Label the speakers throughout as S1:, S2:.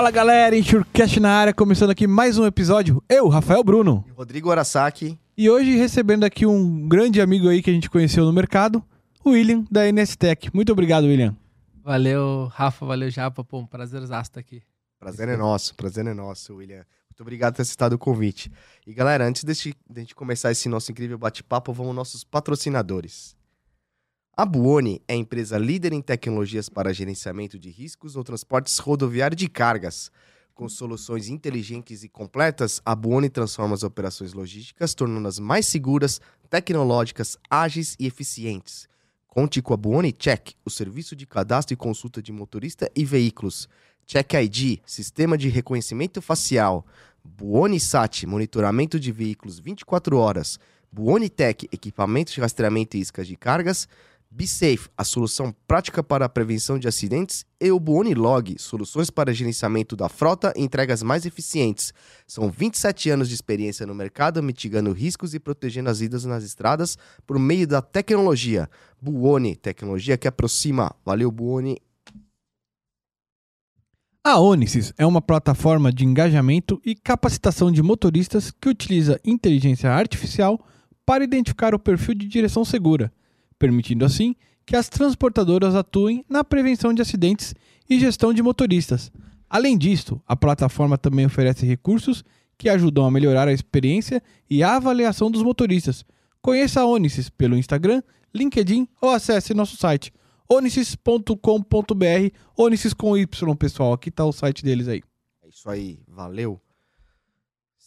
S1: Fala galera, Insurecast na área, começando aqui mais um episódio. Eu, Rafael Bruno.
S2: Rodrigo Arasaki.
S1: E hoje recebendo aqui um grande amigo aí que a gente conheceu no mercado, o William da NSTech. Muito obrigado, William.
S3: Valeu, Rafa, valeu, Japa. Pô, um prazerzaço estar aqui.
S2: Prazer é nosso, prazer é nosso, William. Muito obrigado por ter aceitado o convite. E galera, antes de a gente começar esse nosso incrível bate-papo, vamos aos nossos patrocinadores. A Buoni é a empresa líder em tecnologias para gerenciamento de riscos no transporte rodoviário de cargas. Com soluções inteligentes e completas, a Buoni transforma as operações logísticas, tornando-as mais seguras, tecnológicas, ágeis e eficientes. Conte com a Buoni Check, o serviço de cadastro e consulta de motorista e veículos. Check ID, sistema de reconhecimento facial. Buoni Sat, monitoramento de veículos 24 horas. Buoni Tech, equipamentos de rastreamento e iscas de cargas. BeSafe, a solução prática para a prevenção de acidentes, e o Buoni Log, soluções para gerenciamento da frota e entregas mais eficientes. São 27 anos de experiência no mercado, mitigando riscos e protegendo as vidas nas estradas por meio da tecnologia. Buoni, tecnologia que aproxima. Valeu, Buoni.
S1: A Onisys é uma plataforma de engajamento e capacitação de motoristas que utiliza inteligência artificial para identificar o perfil de direção segura permitindo assim que as transportadoras atuem na prevenção de acidentes e gestão de motoristas. Além disso, a plataforma também oferece recursos que ajudam a melhorar a experiência e a avaliação dos motoristas. Conheça a Onisys pelo Instagram, LinkedIn ou acesse nosso site onisys.com.br, Onisys com Y, pessoal. Aqui está o site deles aí.
S2: É isso aí, valeu.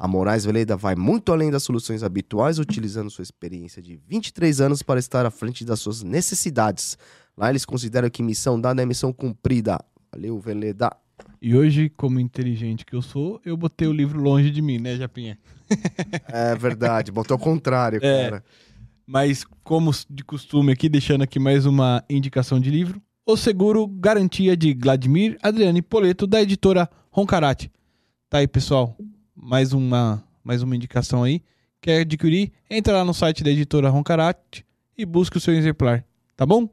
S2: A Moraes Veleda vai muito além das soluções habituais, utilizando sua experiência de 23 anos para estar à frente das suas necessidades. Lá eles consideram que missão dada é missão cumprida. Valeu, Veleda.
S1: E hoje, como inteligente que eu sou, eu botei o livro longe de mim, né, Japinha?
S2: é verdade, botou ao contrário,
S1: é,
S2: cara.
S1: Mas, como de costume aqui, deixando aqui mais uma indicação de livro. O Seguro Garantia de Vladimir Adriane Poleto, da editora Roncarate. Tá aí, pessoal mais uma, mais uma indicação aí. Quer adquirir? Entra lá no site da editora Roncarate e busque o seu exemplar, tá bom?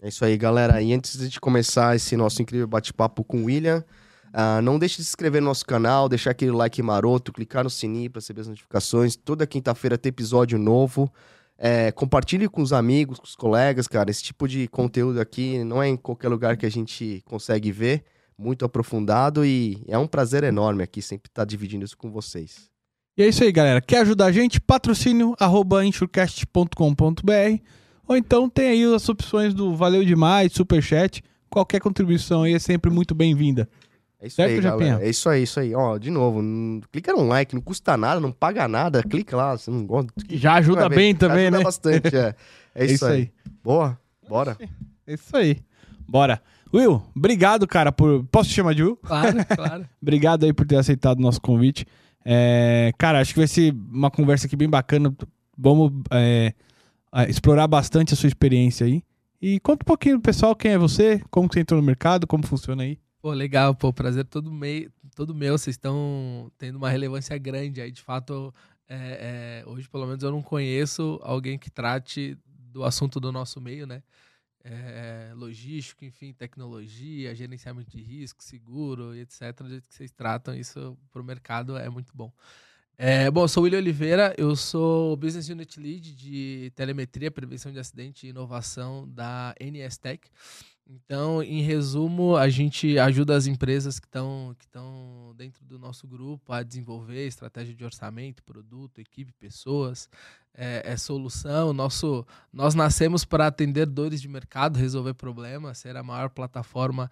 S2: É isso aí, galera. E antes de começar esse nosso incrível bate-papo com o William, uh, não deixe de se inscrever no nosso canal, deixar aquele like maroto, clicar no sininho para receber as notificações. Toda quinta-feira tem episódio novo. É, compartilhe com os amigos, com os colegas, cara. Esse tipo de conteúdo aqui não é em qualquer lugar que a gente consegue ver muito aprofundado e é um prazer enorme aqui sempre estar dividindo isso com vocês.
S1: E é isso aí, galera. Quer ajudar a gente? Patrocínio arroba insurecast.com.br ou então tem aí as opções do Valeu Demais, Superchat. Qualquer contribuição aí é sempre muito bem-vinda.
S2: É isso certo, aí, galera. É isso aí, isso aí. Ó, de novo, clica no like, não custa nada, não paga nada, clica lá, você não gosta.
S1: Já ajuda bem também,
S2: ajuda
S1: né?
S2: bastante, é. É, é isso, isso aí. aí. Boa, bora.
S1: É isso aí. Bora. Will, obrigado, cara, por. Posso te chamar de Will?
S3: Claro, claro.
S1: obrigado aí por ter aceitado o nosso convite. É, cara, acho que vai ser uma conversa aqui bem bacana. Vamos é, explorar bastante a sua experiência aí. E conta um pouquinho pro pessoal quem é você, como você entrou no mercado, como funciona aí.
S3: Pô, legal, pô, prazer todo, meio, todo meu. Vocês estão tendo uma relevância grande aí. De fato, é, é, hoje, pelo menos, eu não conheço alguém que trate do assunto do nosso meio, né? É, logístico, enfim, tecnologia, gerenciamento de risco, seguro etc. Do jeito que vocês tratam isso para o mercado é muito bom. É, bom, eu sou o William Oliveira, eu sou Business Unit Lead de Telemetria, Prevenção de Acidente e Inovação da NS Tech. Então, em resumo, a gente ajuda as empresas que estão que dentro do nosso grupo a desenvolver estratégia de orçamento, produto, equipe, pessoas, é, é solução. Nosso, nós nascemos para atender dores de mercado, resolver problemas, ser a maior plataforma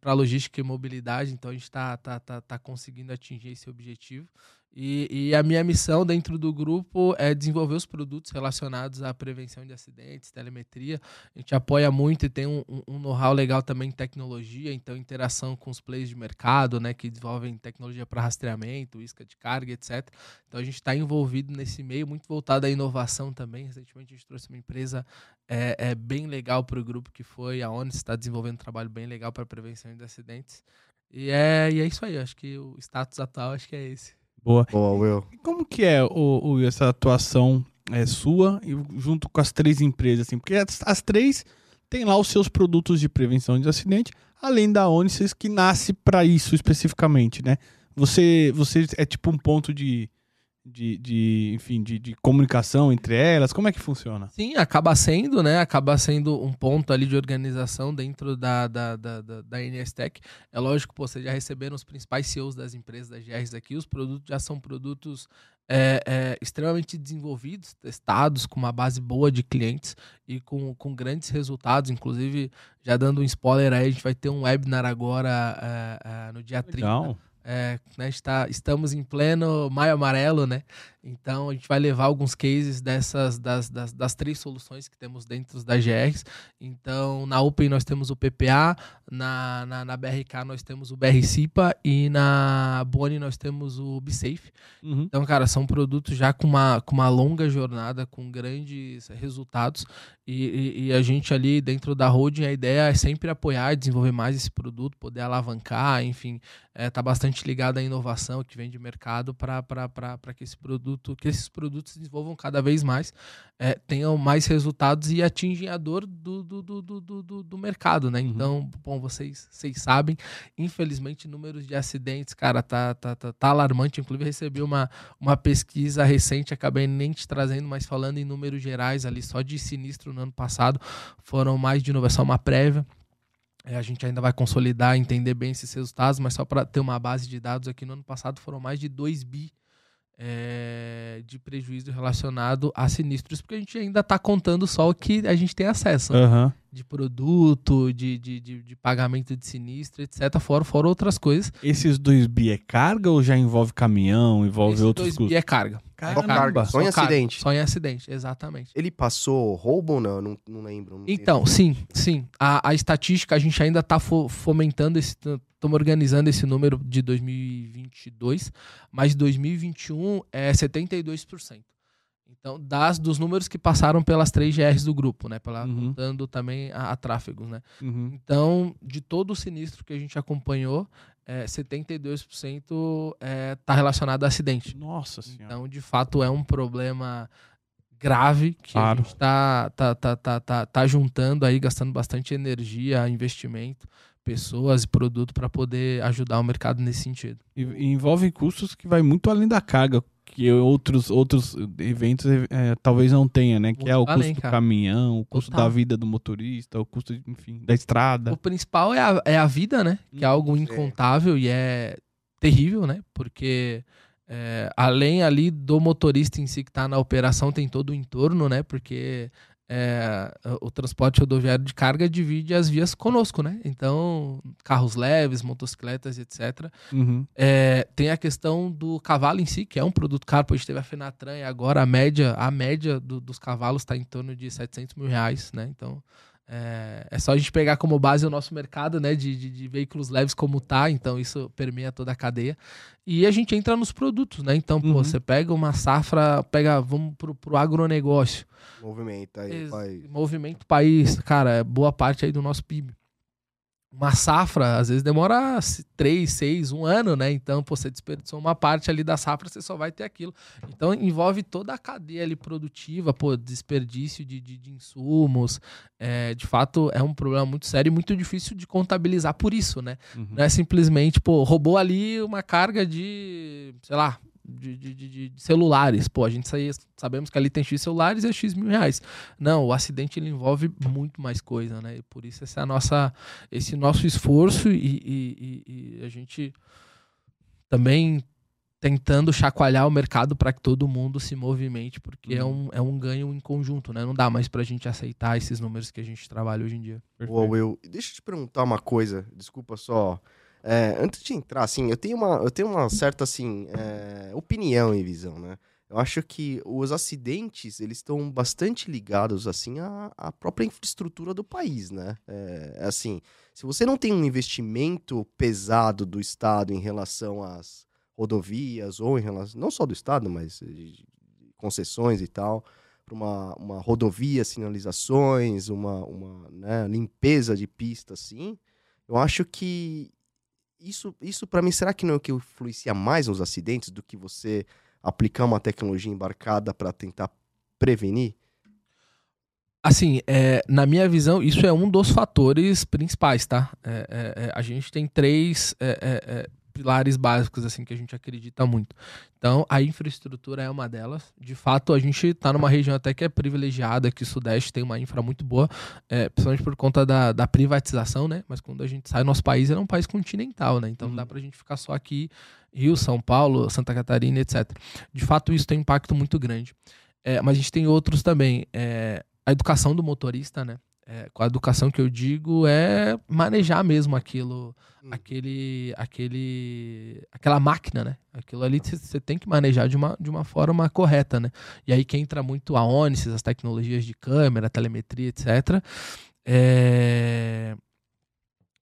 S3: para logística e mobilidade. Então, a gente está tá, tá, tá conseguindo atingir esse objetivo. E, e, a minha missão dentro do grupo é desenvolver os produtos relacionados à prevenção de acidentes, telemetria. A gente apoia muito e tem um, um know-how legal também em tecnologia, então interação com os players de mercado, né, que desenvolvem tecnologia para rastreamento, isca de carga, etc. Então a gente está envolvido nesse meio, muito voltado à inovação também. Recentemente a gente trouxe uma empresa é, é bem legal para o grupo que foi a ONU está desenvolvendo um trabalho bem legal para prevenção de acidentes. E é, e é isso aí, acho que o status atual acho que é esse.
S1: Boa.
S2: Boa, Will.
S1: Como que é o, o, essa atuação é, sua e junto com as três empresas? Assim? Porque as, as três têm lá os seus produtos de prevenção de acidente, além da Onisys que nasce para isso especificamente, né? Você, você é tipo um ponto de, de, de enfim, de, de, comunicação entre elas? Como é que funciona?
S3: Sim, acaba sendo, né? Acaba sendo um ponto ali de organização dentro da, da, da, da, da NSTech. É lógico, pô, vocês já receberam os principais CEOs das empresas das GRs aqui. Os produtos já são produtos é, é, extremamente desenvolvidos, testados, com uma base boa de clientes e com, com grandes resultados. Inclusive, já dando um spoiler aí, a gente vai ter um webinar agora é, é no dia Legal. 30 é, né, está, estamos em pleno maio amarelo, né? Então a gente vai levar alguns cases dessas das, das, das, três soluções que temos dentro das GRs. Então na Open nós temos o PPA, na, na, na BRK nós temos o BRCIPA e na Boni nós temos o BSafe. Uhum. Então, cara, são produtos já com uma, com uma longa jornada, com grandes resultados. E, e, e a gente ali dentro da holding, a ideia é sempre apoiar, desenvolver mais esse produto, poder alavancar, enfim, é, tá bastante ligado à inovação que vem de mercado para que esse produto produto, que esses produtos se desenvolvam cada vez mais, é, tenham mais resultados e atingem a dor do, do, do, do, do, do mercado, né? Uhum. Então, bom, vocês, vocês sabem, infelizmente, números de acidentes, cara, tá, tá, tá, tá, alarmante. Inclusive, recebi uma, uma pesquisa recente, acabei nem te trazendo, mas falando em números gerais ali, só de sinistro no ano passado, foram mais de inovação, uma prévia. É, a gente ainda vai consolidar, entender bem esses resultados, mas só para ter uma base de dados aqui no ano passado foram mais de 2 bi é, de prejuízo relacionado a sinistros, porque a gente ainda está contando só o que a gente tem acesso.
S1: Uhum.
S3: De produto, de, de, de, de, pagamento de sinistro, etc. Fora, fora outras coisas.
S1: Esses dois bi é carga ou já envolve caminhão, envolve
S3: Esse
S1: outros
S3: dois bi é carga.
S2: Só carga, só, só em acidente.
S3: Só em acidente, exatamente.
S2: Ele passou roubo ou não? Não, não lembro. Não
S3: então, sim, sim. A, a estatística, a gente ainda está fomentando esse estamos organizando esse número de 2022, mas 2021 é 72%. Então, das, dos números que passaram pelas três GRs do grupo, né? Pela, uhum. Contando também a, a tráfegos, né? Uhum. Então, de todo o sinistro que a gente acompanhou, é, 72% está é, tá relacionado a acidente.
S1: Nossa Senhora.
S3: Então, de fato, é um problema grave que claro. a gente está tá, tá, tá, tá, tá juntando aí, gastando bastante energia, investimento pessoas e produto para poder ajudar o mercado nesse sentido.
S1: E, e, envolve custos que vai muito além da carga, que outros, outros eventos é, talvez não tenha, né? Que é o custo além, do caminhão, o custo Total. da vida do motorista, o custo, enfim, da estrada.
S3: O principal é a, é a vida, né? Que é algo incontável e é terrível, né? Porque é, além ali do motorista em si que está na operação, tem todo o entorno, né? Porque é, o transporte rodoviário de carga divide as vias conosco, né? Então, carros leves, motocicletas, etc. Uhum. É, tem a questão do cavalo em si, que é um produto caro, pois teve a Fenatran e agora a média, a média do, dos cavalos está em torno de 700 mil reais, né? Então, é, é, só a gente pegar como base o nosso mercado né, de, de, de, veículos leves como tá, então isso permeia toda a cadeia. E a gente entra nos produtos, né? Então, uhum. pô, você pega uma safra, pega, vamos pro, pro agronegócio.
S2: Movimento aí,
S3: Ex país. Movimento país, cara, é boa parte aí do nosso PIB uma safra, às vezes demora três, seis, um ano, né? Então, pô, você desperdiçou uma parte ali da safra, você só vai ter aquilo. Então, envolve toda a cadeia ali produtiva, pô, desperdício de, de, de insumos. É, de fato, é um problema muito sério e muito difícil de contabilizar por isso, né? Uhum. Não é simplesmente, pô, roubou ali uma carga de, sei lá, de, de, de, de, celulares. Pô, a gente saía, sabemos que ali tem X celulares e é X mil reais. Não, o acidente ele envolve muito mais coisa, né? E por isso esse, é a nossa, esse nosso esforço e, e, e a gente também tentando chacoalhar o mercado para que todo mundo se movimente, porque é, uhum. um, é um ganho em conjunto, né? Não dá mais para a gente aceitar esses números que a gente trabalha hoje em dia.
S2: Perfeito. Will, deixa eu te perguntar uma coisa, desculpa só É, antes de entrar, assim, eu tenho uma, eu tenho uma certa, assim, é, opinião e visão, né? Eu acho que os acidentes, eles estão bastante ligados, assim, à, à própria infraestrutura do país, né? É, assim, se você não tem um investimento pesado do Estado em relação às rodovias, ou em relação, não só do Estado, mas concessões e tal, para uma, uma rodovia, sinalizações, uma, uma né, limpeza de pista, assim, eu acho que isso, isso para mim, será que não é o que influencia mais nos acidentes do que você aplicar uma tecnologia embarcada para tentar prevenir?
S3: Assim, é, na minha visão, isso é um dos fatores principais, tá? É, é, é a gente tem três é, é, pilares básicos assim que a gente acredita muito. Então, a infraestrutura é uma delas. De fato, a gente está numa região até que é privilegiada, que o Sudeste tem uma infra muito boa, é, principalmente por conta da, da, privatização, né? Mas quando a gente sai, nosso país é um país continental, né? Então, uhum. dá para a gente ficar só aqui, Rio, São Paulo, Santa Catarina, etc. De fato, isso tem um impacto muito grande. É, mas a gente tem outros também. É, a educação do motorista, né? É, com a educação que eu digo é manejar mesmo aquilo, hum. aquele, aquele, aquela máquina, né? Aquilo ali você tem que manejar de uma, de uma forma correta, né? E aí que entra muito a ONICES, as tecnologias de câmera, telemetria, etc. É,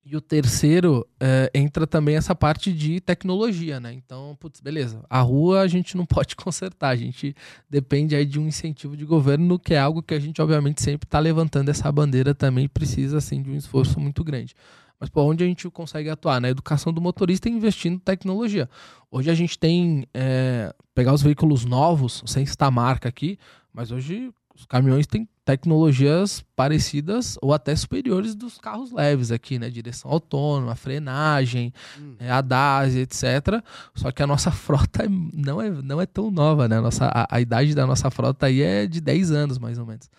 S3: e o terceiro é, entra também essa parte de tecnologia, né? Então, putz, beleza. A rua a gente não pode consertar, a gente depende aí de um incentivo de governo, que é algo que a gente, obviamente, sempre está levantando essa bandeira também, precisa, assim, de um esforço muito grande. Mas por onde a gente consegue atuar? Na educação do motorista investindo em tecnologia. Hoje a gente tem, é, pegar os veículos novos, sem citar marca aqui, mas hoje os caminhões têm tecnologias parecidas ou até superiores dos carros leves aqui, né? Direção autônoma, frenagem, hum. é, ADAS, etc. Só que a nossa frota é, não é, não é tão nova, né? A, nossa, a, a idade da nossa frota aí é de 10 anos, mais ou menos.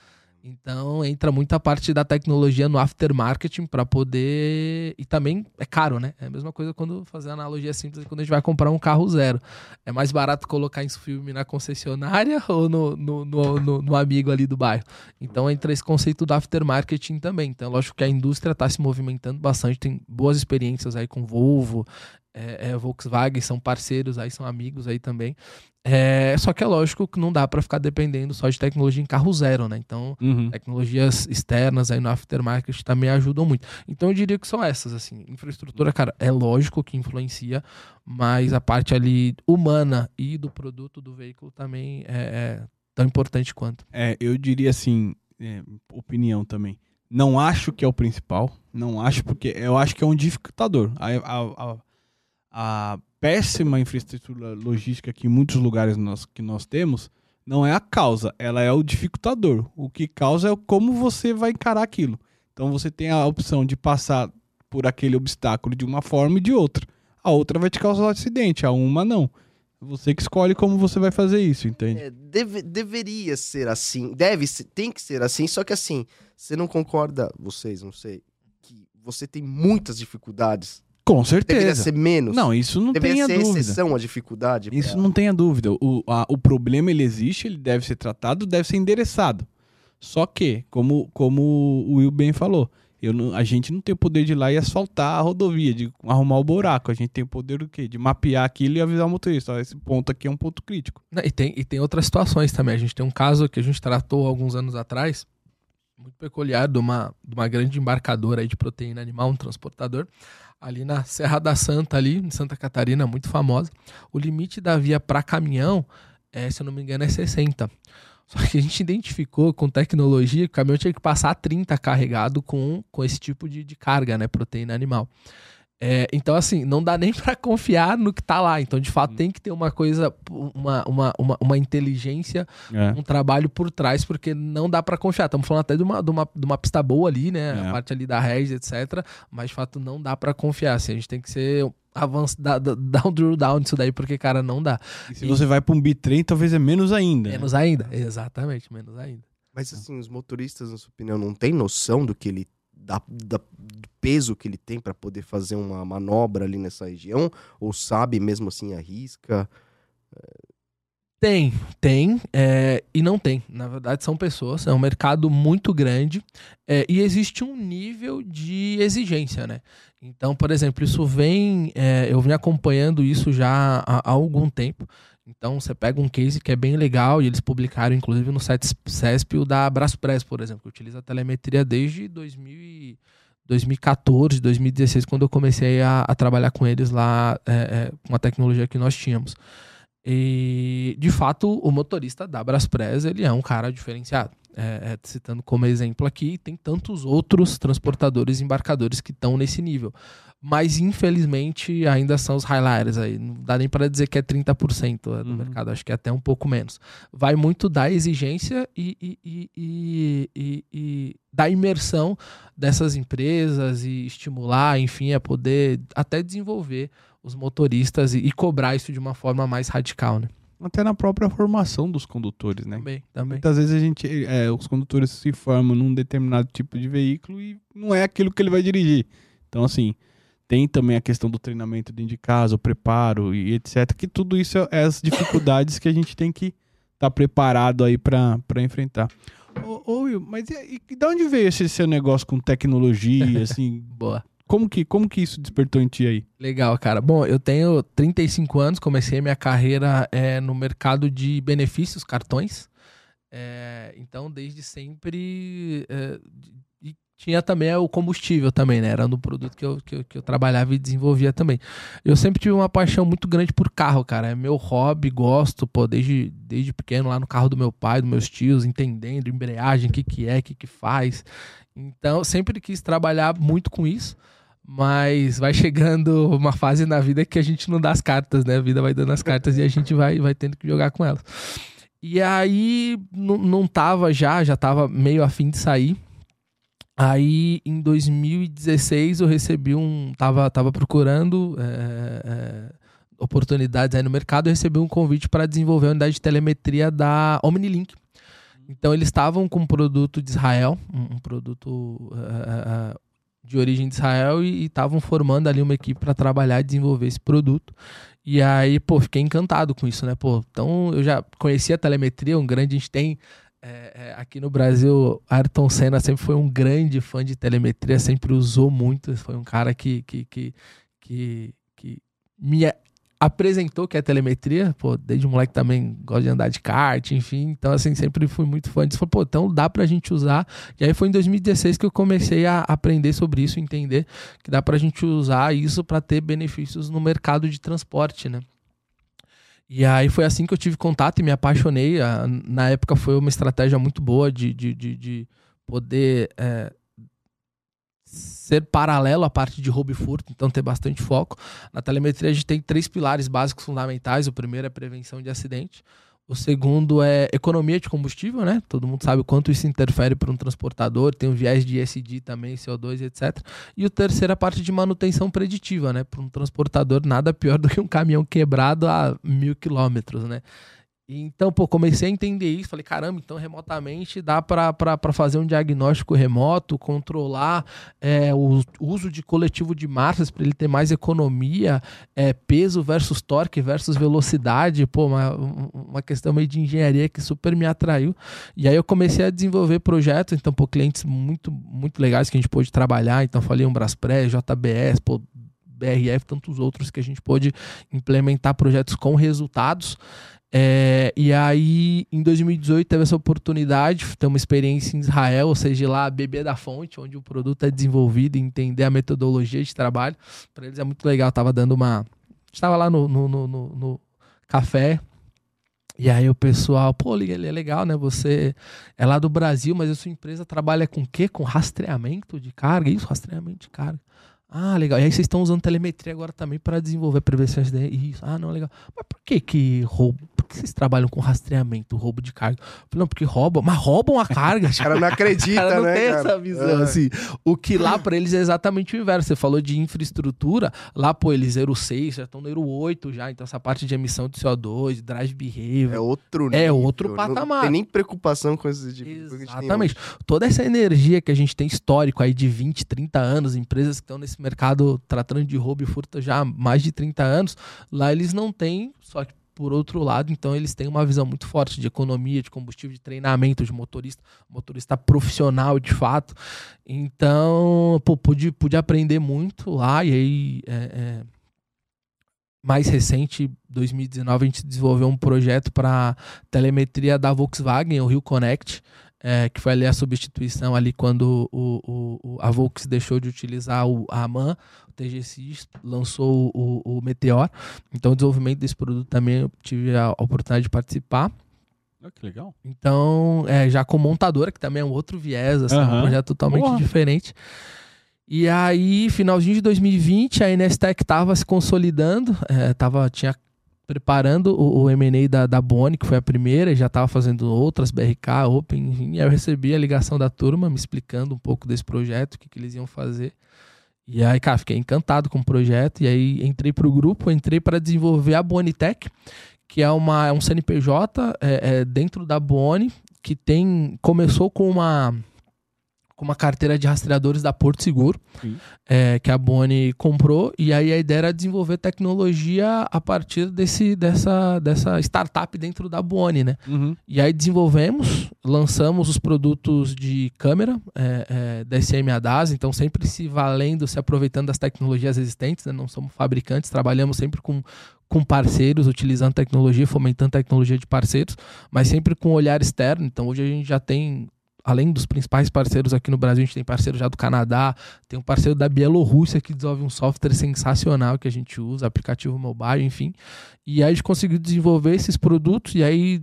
S3: Então entra muita parte da tecnologia no aftermarketing para poder. E também é caro, né? É a mesma coisa quando fazer analogia simples quando a gente vai comprar um carro zero. É mais barato colocar esse filme na concessionária ou no, no, no, no, no amigo ali do bairro. Então entra esse conceito do aftermarketing também. Então, lógico que a indústria está se movimentando bastante, tem boas experiências aí com Volvo, é, é, Volkswagen são parceiros aí, são amigos aí também. É, só que é lógico que não dá para ficar dependendo só de tecnologia em carro zero, né? Então, uhum. tecnologias externas aí no aftermarket também ajudam muito. Então, eu diria que são essas, assim. Infraestrutura, cara, é lógico que influencia, mas a parte ali humana e do produto do veículo também é, é tão importante quanto.
S1: É, eu diria assim, é, opinião também. Não acho que é o principal, não acho porque eu acho que é um dificultador. A, a, a, a péssima infraestrutura logística que muitos lugares nós, que nós temos não é a causa, ela é o dificultador. O que causa é como você vai encarar aquilo. Então você tem a opção de passar por aquele obstáculo de uma forma e de outra. A outra vai te causar um acidente, a uma não. Você que escolhe como você vai fazer isso, entende? É,
S2: deve, deveria ser assim, deve ser, tem que ser assim, só que assim, você não concorda, vocês, não sei, que você tem muitas dificuldades
S1: com certeza. Deveria
S2: ser menos.
S1: Não, isso não tem a dúvida.
S2: exceção a dificuldade.
S1: Isso pra... não tem a dúvida. O, a, o problema ele existe, ele deve ser tratado, deve ser endereçado. Só que, como, como o Will bem falou, eu não, a gente não tem o poder de ir lá e asfaltar a rodovia, de arrumar o buraco. A gente tem o poder do quê? De mapear aquilo e avisar o motorista. Ó, esse ponto aqui é um ponto crítico.
S3: E tem, e tem outras situações também. A gente tem um caso que a gente tratou alguns anos atrás, muito peculiar, de uma, de uma grande embarcadora de proteína animal, um transportador ali na Serra da Santa, ali em Santa Catarina, muito famosa. O limite da via para caminhão, é, se eu não me engano, é 60. Só que a gente identificou com tecnologia que o caminhão tinha que passar 30 carregado com, com esse tipo de, de carga, né? Proteína animal. É, então, assim, não dá nem para confiar no que tá lá. Então, de fato, hum. tem que ter uma coisa, uma, uma, uma, uma inteligência, é. um trabalho por trás, porque não dá para confiar. Estamos falando até de uma, de, uma, de uma pista boa ali, né? É. A parte ali da Regis, etc. Mas, de fato, não dá para confiar. Assim, a gente tem que ser avanço, dar um drill down disso daí, porque, cara, não dá.
S1: E se e... você vai para um bitrem, talvez é menos ainda.
S3: Menos né? ainda, exatamente, menos ainda.
S2: Mas, assim, os motoristas, na sua opinião, não têm noção do que ele da, da, do peso que ele tem para poder fazer uma manobra ali nessa região? Ou sabe mesmo assim arrisca?
S3: Tem, tem é, e não tem. Na verdade, são pessoas, é um mercado muito grande é, e existe um nível de exigência, né? Então, por exemplo, isso vem. É, eu venho acompanhando isso já há, há, algum tempo. Então, você pega um case que é bem legal e eles publicaram, inclusive, no site CESP, o da Braspress, por exemplo, que utiliza a telemetria desde 2000 2014, 2016, quando eu comecei a, a trabalhar com eles lá é, é, com a tecnologia que nós tínhamos. E, de fato, o motorista da Braspress, ele é um cara diferenciado. É, é, citando como exemplo aqui, tem tantos outros transportadores e embarcadores que estão nesse nível. Mas, infelizmente, ainda são os highlighters aí. Não dá nem para dizer que é 30% do uhum. mercado, acho que é até um pouco menos. Vai muito da exigência e, e, e, e, da imersão dessas empresas e estimular, enfim, a poder até desenvolver os motoristas e, e, cobrar isso de uma forma mais radical, né?
S1: Até na própria formação dos condutores, né?
S3: Também, também.
S1: Muitas vezes a gente, é, os condutores se formam num determinado tipo de veículo e não é aquilo que ele vai dirigir. Então, assim, tem também a questão do treinamento dentro de casa, o preparo e etc. Que tudo isso é as dificuldades que a gente tem que estar tá preparado aí para enfrentar. Ô, ô Will, mas e, e de onde veio esse seu negócio com tecnologia, assim?
S3: Boa.
S1: Como que, como que isso despertou em ti aí?
S3: Legal, cara. Bom, eu tenho 35 anos, comecei minha carreira é, no mercado de benefícios, cartões. É, então, desde sempre. É, tinha também o combustível também, né? Era no produto que eu, que eu, que, eu, trabalhava e desenvolvia também. Eu sempre tive uma paixão muito grande por carro, cara. É meu hobby, gosto, pô, desde, desde pequeno, lá no carro do meu pai, dos meus tios, entendendo embreagem, o que, que é, o que, que faz. Então, sempre quis trabalhar muito com isso. Mas vai chegando uma fase na vida que a gente não dá as cartas, né? A vida vai dando as cartas e a gente vai, vai tendo que jogar com elas. E aí não tava já, já tava meio afim de sair. Aí em 2016 eu recebi um. Tava, tava procurando é, é, oportunidades aí no mercado, eu recebi um convite para desenvolver a unidade de telemetria da Omnilink. Então eles estavam com um produto de Israel, um, um produto de origem de Israel e estavam formando ali uma equipe para trabalhar e desenvolver esse produto. E aí, pô, fiquei encantado com isso, né? Pô, então eu já conhecia a telemetria, um grande, a gente tem é, é, aqui no Brasil, Ayrton Senna sempre foi um grande fã de telemetria, sempre usou muito, foi um cara que, que, que, que, que me apresentou que é telemetria, pô, desde moleque também gosta de andar de kart, enfim, então assim, sempre fui muito fã disso, falei, pô, então dá pra gente usar, e aí foi em 2016 que eu comecei a aprender sobre isso, entender que dá pra gente usar isso para ter benefícios no mercado de transporte, né. E aí foi assim que eu tive contato e me apaixonei, na época foi uma estratégia muito boa de, de, de, de poder... É, ser paralelo à parte de roubo e furto, então ter bastante foco. Na telemetria a gente tem três pilares básicos fundamentais. O primeiro é prevenção de acidente. O segundo é economia de combustível, né? Todo mundo sabe o quanto isso interfere para um transportador, tem um viés de ESG também, CO2, etc. E o terceiro é a parte de manutenção preditiva, né? Para um transportador, nada pior do que um caminhão quebrado a mil quilômetros, né? Então, pô, comecei a entender isso. Falei, caramba, então remotamente dá para fazer um diagnóstico remoto, controlar é, o uso de coletivo de massas para ele ter mais economia, é, peso versus torque versus velocidade. Pô, uma, uma questão meio de engenharia que super me atraiu. E aí eu comecei a desenvolver projetos, então, pô, clientes muito, muito legais que a gente pôde trabalhar. Então, falei um Braspress, JBS, pô, BRF, tantos outros que a gente pôde implementar projetos com resultados. É, e aí, em 2018, teve essa oportunidade de ter uma experiência em Israel, ou seja, lá beber da fonte, onde o produto é desenvolvido entender a metodologia de trabalho. Para eles é muito legal. Tava dando uma. Estava lá no, no, no, no, café. E aí o pessoal, pô, ele é legal, né? Você é lá do Brasil, mas a sua empresa trabalha com o quê? Com rastreamento de carga? Isso, rastreamento de carga. Ah, legal. E aí vocês estão usando telemetria agora também para desenvolver prevenções de isso. Ah, não, legal. Mas por que que roubo? Que vocês trabalham com rastreamento, roubo de carga? falei, não, porque roubam. Mas roubam a carga.
S2: o cara não acredita, cara
S3: não
S2: né,
S3: tem
S2: cara?
S3: essa visão, é. assim. O que lá para eles é exatamente o inverso. Você falou de infraestrutura. Lá, pô, eles Euro 6, já estão no Euro 8 já. Então essa parte de emissão de CO2, drive behavior.
S2: É outro
S3: É outro patamar.
S2: Não tem nem preocupação com esses
S3: de Exatamente. Toda essa energia que a gente tem histórico aí de 20, 30 anos, empresas que estão nesse mercado tratando de roubo e furto já há mais de 30 anos, lá eles não têm, só que por outro lado, então eles têm uma visão muito forte de economia, de combustível, de treinamento de motorista, motorista profissional de fato. Então, pô, pude, pude aprender muito lá e aí. É, é, mais recente, 2019, a gente desenvolveu um projeto para telemetria da Volkswagen, o Rio Connect, é, que foi ali a substituição ali quando o, o, a Volks deixou de utilizar o, a AMAN, o TGC lançou o, o Meteor. Então, o desenvolvimento desse produto também eu tive a oportunidade de participar.
S1: Oh, que legal.
S3: Então, é, já com montadora, que também é um outro viés, assim, um projeto totalmente Boa. diferente. E aí, finalzinho de 2020, a Nestec estava se consolidando, é, tava, tinha preparando o, o M&A da, da Boni, que foi a primeira, e já estava fazendo outras, BRK, Open, enfim. E aí eu recebi a ligação da turma me explicando um pouco desse projeto, o que, que eles iam fazer. E aí, cara, fiquei encantado com o projeto. E aí entrei para o grupo, entrei para desenvolver a Bonitech, que é, uma, é um CNPJ é, é, dentro da Boni, que tem começou com uma com uma carteira de rastreadores da Porto Seguro, é, que a Boni comprou, e aí a ideia era desenvolver tecnologia a partir desse, dessa, dessa startup dentro da Boni, né? Uhum. E aí desenvolvemos, lançamos os produtos de câmera é, é, da SMA DAS, então sempre se valendo, se aproveitando das tecnologias existentes, né? não somos fabricantes, trabalhamos sempre com, com parceiros, utilizando tecnologia, fomentando tecnologia de parceiros, mas sempre com um olhar externo. Então hoje a gente já tem além dos principais parceiros aqui no Brasil, a gente tem parceiro já do Canadá, tem um parceiro da Bielorrússia que desenvolve um software sensacional que a gente usa, aplicativo mobile, enfim. E aí a gente conseguiu desenvolver esses produtos e aí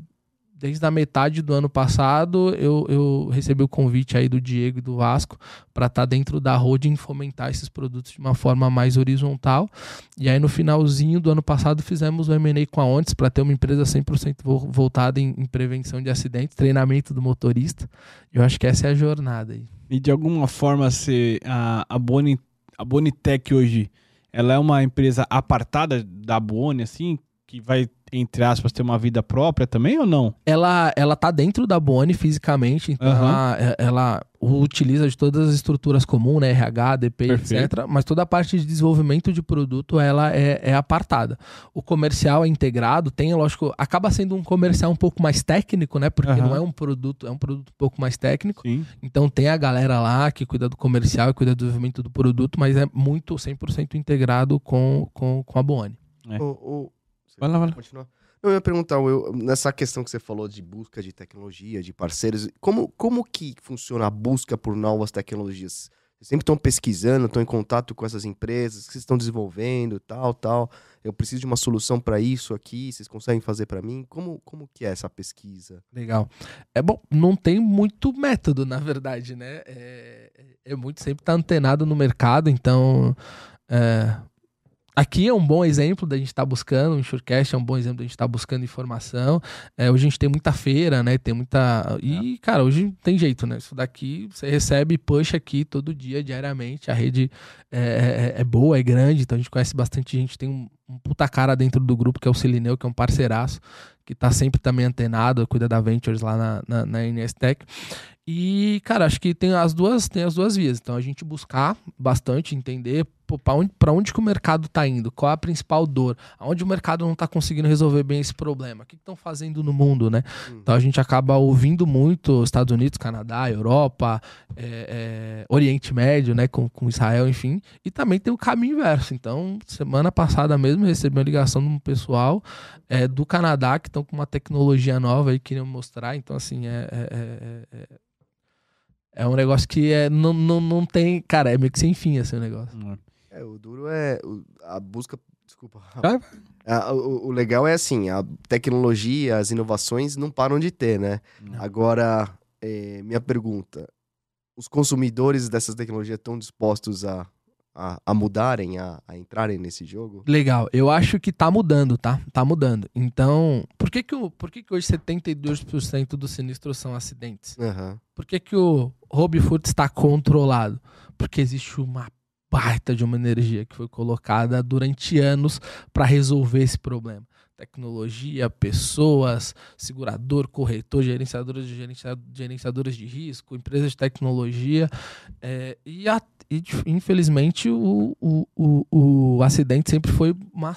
S3: desde a metade do ano passado, eu, eu recebi o convite aí do Diego e do Vasco para estar tá dentro da holding fomentar esses produtos de uma forma mais horizontal. E aí no finalzinho do ano passado fizemos o M&A com a Ontes para ter uma empresa 100% voltada em, em, prevenção de acidentes, treinamento do motorista. Eu acho que essa é a jornada aí.
S1: E de alguma forma se a, a Boni a Bonitec hoje, ela é uma empresa apartada da Boni assim, que vai entre aspas, ter uma vida própria também ou não?
S3: Ela, ela tá dentro da Boni fisicamente, então uhum. ela, ela, utiliza de todas as estruturas comuns, né? RH, DP, Perfeito. etc. Mas toda a parte de desenvolvimento de produto, ela é, é, apartada. O comercial é integrado, tem, lógico, acaba sendo um comercial um pouco mais técnico, né? Porque uhum. não é um produto, é um produto um pouco mais técnico. Sim. Então tem a galera lá que cuida do comercial e cuida do desenvolvimento do produto, mas é muito 100% integrado com, com, com a Boni.
S2: É. O, o, Vai lá, vai lá. Continuar. Eu ia perguntar, eu, nessa questão que você falou de busca de tecnologia, de parceiros, como, como que funciona a busca por novas tecnologias? Vocês sempre estão pesquisando, estão em contato com essas empresas, que vocês estão desenvolvendo, tal, tal. Eu preciso de uma solução para isso aqui, vocês conseguem fazer para mim? Como, como que é essa pesquisa?
S3: Legal. É bom, não tem muito método, na verdade, né? É, é muito sempre estar tá antenado no mercado, então... É, Aqui é um bom exemplo da gente estar tá buscando, o Insurecast é um bom exemplo da gente estar tá buscando informação. É, hoje a gente tem muita feira, né? Tem muita. E, cara, hoje tem jeito, né? Isso daqui você recebe push aqui todo dia, diariamente. A rede é, é, é boa, é grande, então a gente conhece bastante gente. Tem um, um puta cara dentro do grupo que é o Silineu, que é um parceiraço, que tá sempre também antenado, cuida da Ventures lá na, na, na NS Tech. E, cara, acho que tem as duas, tem as duas vias. Então a gente buscar bastante, entender para onde, pra onde que o mercado está indo, qual é a principal dor, aonde o mercado não está conseguindo resolver bem esse problema, o que estão fazendo no mundo, né? Uhum. Então a gente acaba ouvindo muito Estados Unidos, Canadá, Europa, é, é, Oriente Médio, né, com, com Israel, enfim, e também tem o caminho inverso. Então, semana passada mesmo recebi uma ligação de um pessoal é, do Canadá que estão com uma tecnologia nova e queriam mostrar. Então, assim, é, é, é, é um negócio que é, não, não, não tem. Cara, é meio que sem fim esse negócio.
S2: É, o duro é a busca. Desculpa. Ah, o, o, legal é assim: a tecnologia, as inovações não param de ter, né? Não. Agora, é, minha pergunta: os consumidores dessas tecnologias estão dispostos a a, a mudarem, a, a, entrarem nesse jogo?
S3: Legal, eu acho que tá mudando, tá? Tá mudando. Então, por que que, o, por que, que hoje 72% dos sinistros são acidentes? Uhum. Por que, que o Rob Furt está controlado? Porque existe uma baita de uma energia que foi colocada durante anos para resolver esse problema tecnologia, pessoas, segurador, corretor, gerenciadores de gerenciadores de risco, empresas de tecnologia. É, e, a, e, infelizmente o, o, o, o acidente sempre foi uma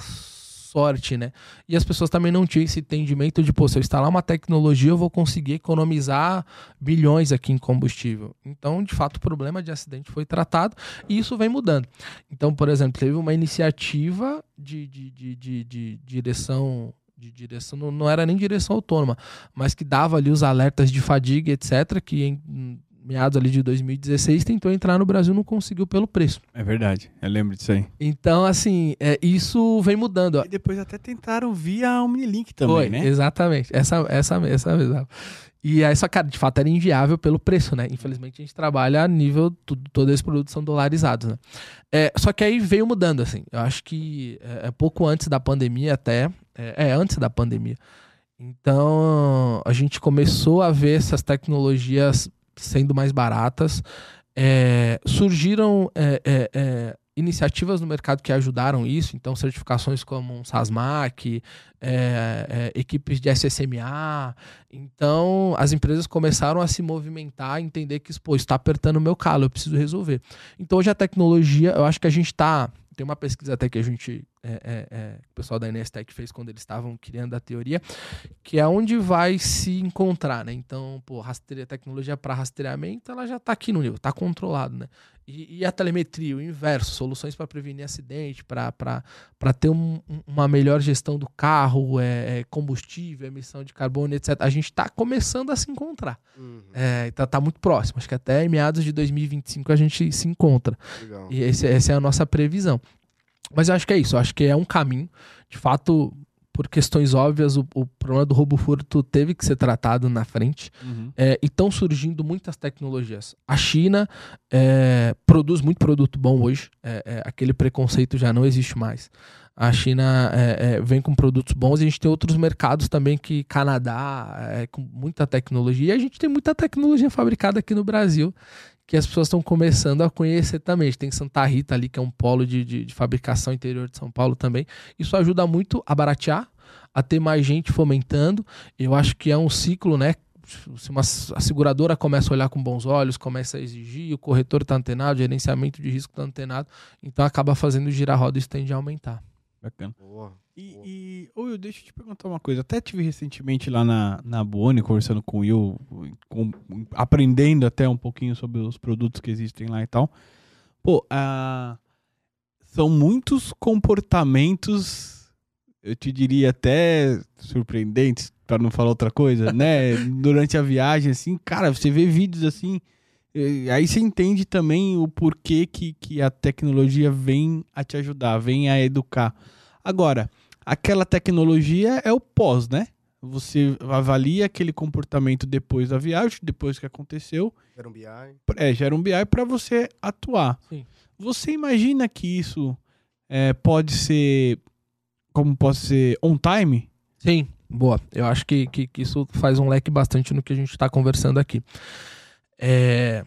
S3: sorte, né? E as pessoas também não tinham esse entendimento de, pô, se eu instalar uma tecnologia, eu vou conseguir economizar bilhões aqui em combustível. Então, de fato, o problema de acidente foi tratado e isso vem mudando. Então, por exemplo, teve uma iniciativa de, de, de, de, de direção de direção, não, não, era nem direção autônoma, mas que dava ali os alertas de fadiga, etc., que em meados ali de 2016 tentou entrar no Brasil não conseguiu pelo preço.
S1: É verdade, eu lembro disso aí.
S3: Então, assim, é, isso vem mudando.
S1: E depois até tentaram via Omnilink também,
S3: Foi,
S1: né?
S3: Exatamente, essa, essa, essa mesmo. E aí, só, cara, de fato era inviável pelo preço, né? Infelizmente a gente trabalha a nível, tudo, todos esses produtos são dolarizados, né? É, só que aí veio mudando, assim. Eu acho que é, é pouco antes da pandemia até, é, é, antes da pandemia. Então a gente começou a ver essas tecnologias sendo mais baratas. É, surgiram é, é, é, iniciativas no mercado que ajudaram isso, então certificações como um SASMAC, é, equipes de SSMA. Então as empresas começaram a se movimentar, entender que isso está apertando o meu calo, eu preciso resolver. Então hoje a tecnologia, eu acho que a gente está tem uma pesquisa até que a gente, é, é, é, o pessoal da Inestec fez quando eles estavam criando a teoria, que é onde vai se encontrar, né? Então, pô, rastreia, tecnologia para rastreamento, ela já está aqui no nível, está controlado, né? E, e, a telemetria, o inverso, soluções para prevenir acidente, para ter um, uma melhor gestão do carro, é, é, combustível, emissão de carbono, etc. A gente está começando a se encontrar. Uhum. É, tá, tá, muito próximo. Acho que até meados de 2025 a gente se encontra. Legal. E esse, essa é a nossa previsão. Mas eu acho que é isso. Eu acho que é um caminho. De fato, por questões óbvias, o, o, problema do roubo furto teve que ser tratado na frente. Uhum. É, e estão surgindo muitas tecnologias. A China é, produz muito produto bom hoje. É, é aquele preconceito já não existe mais. A China é, é, vem com produtos bons e a gente tem outros mercados também que Canadá, com muita tecnologia. E a gente tem muita tecnologia fabricada aqui no Brasil que as pessoas estão começando a conhecer também. A gente tem Santa Rita ali, que é um polo de, de, de, fabricação interior de São Paulo também. Isso ajuda muito a baratear, a ter mais gente fomentando. Eu acho que é um ciclo, né? Se uma, a seguradora começa a olhar com bons olhos, começa a exigir, o corretor está antenado, o gerenciamento de risco está antenado, então acaba fazendo girar a roda e isso tende a aumentar.
S1: Bacana. Boa. E, e oh, Will, deixa eu te perguntar uma coisa. Até tive recentemente lá na, na Buoni, conversando com o Will, com, aprendendo até um pouquinho sobre os produtos que existem lá e tal. Pô, uh, são muitos comportamentos, eu te diria até surpreendentes, para não falar outra coisa, né? Durante a viagem, assim, cara, você vê vídeos assim. Aí você entende também o porquê que, que a tecnologia vem a te ajudar, vem a educar. Agora, aquela tecnologia é o pós, né? Você avalia aquele comportamento depois da viagem, depois que aconteceu.
S2: Gera um BI.
S1: É, gera um BI para você atuar. Sim. Você imagina que isso é, pode ser, como pode ser, on time?
S3: Sim, boa. Eu acho que, que, que isso faz um leque bastante no que a gente está conversando aqui. É,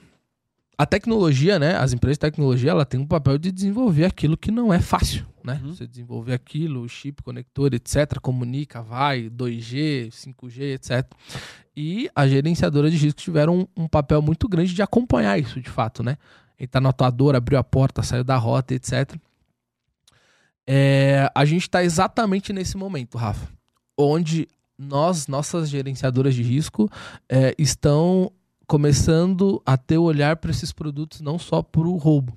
S3: a tecnologia, né? As empresas de tecnologia, ela tem um papel de desenvolver aquilo que não é fácil, né? Uhum. Você desenvolver aquilo, chip, conector, etc, comunica, vai, 2G, 5G, etc. E a gerenciadora de riscos tiveram um, um papel muito grande de acompanhar isso, de fato, né? Entrar no atuador, abriu a porta, saiu da rota, etc. É, a gente está exatamente nesse momento, Rafa, onde nós, nossas gerenciadoras de risco, é, estão começando a ter o olhar para esses produtos não só para o roubo.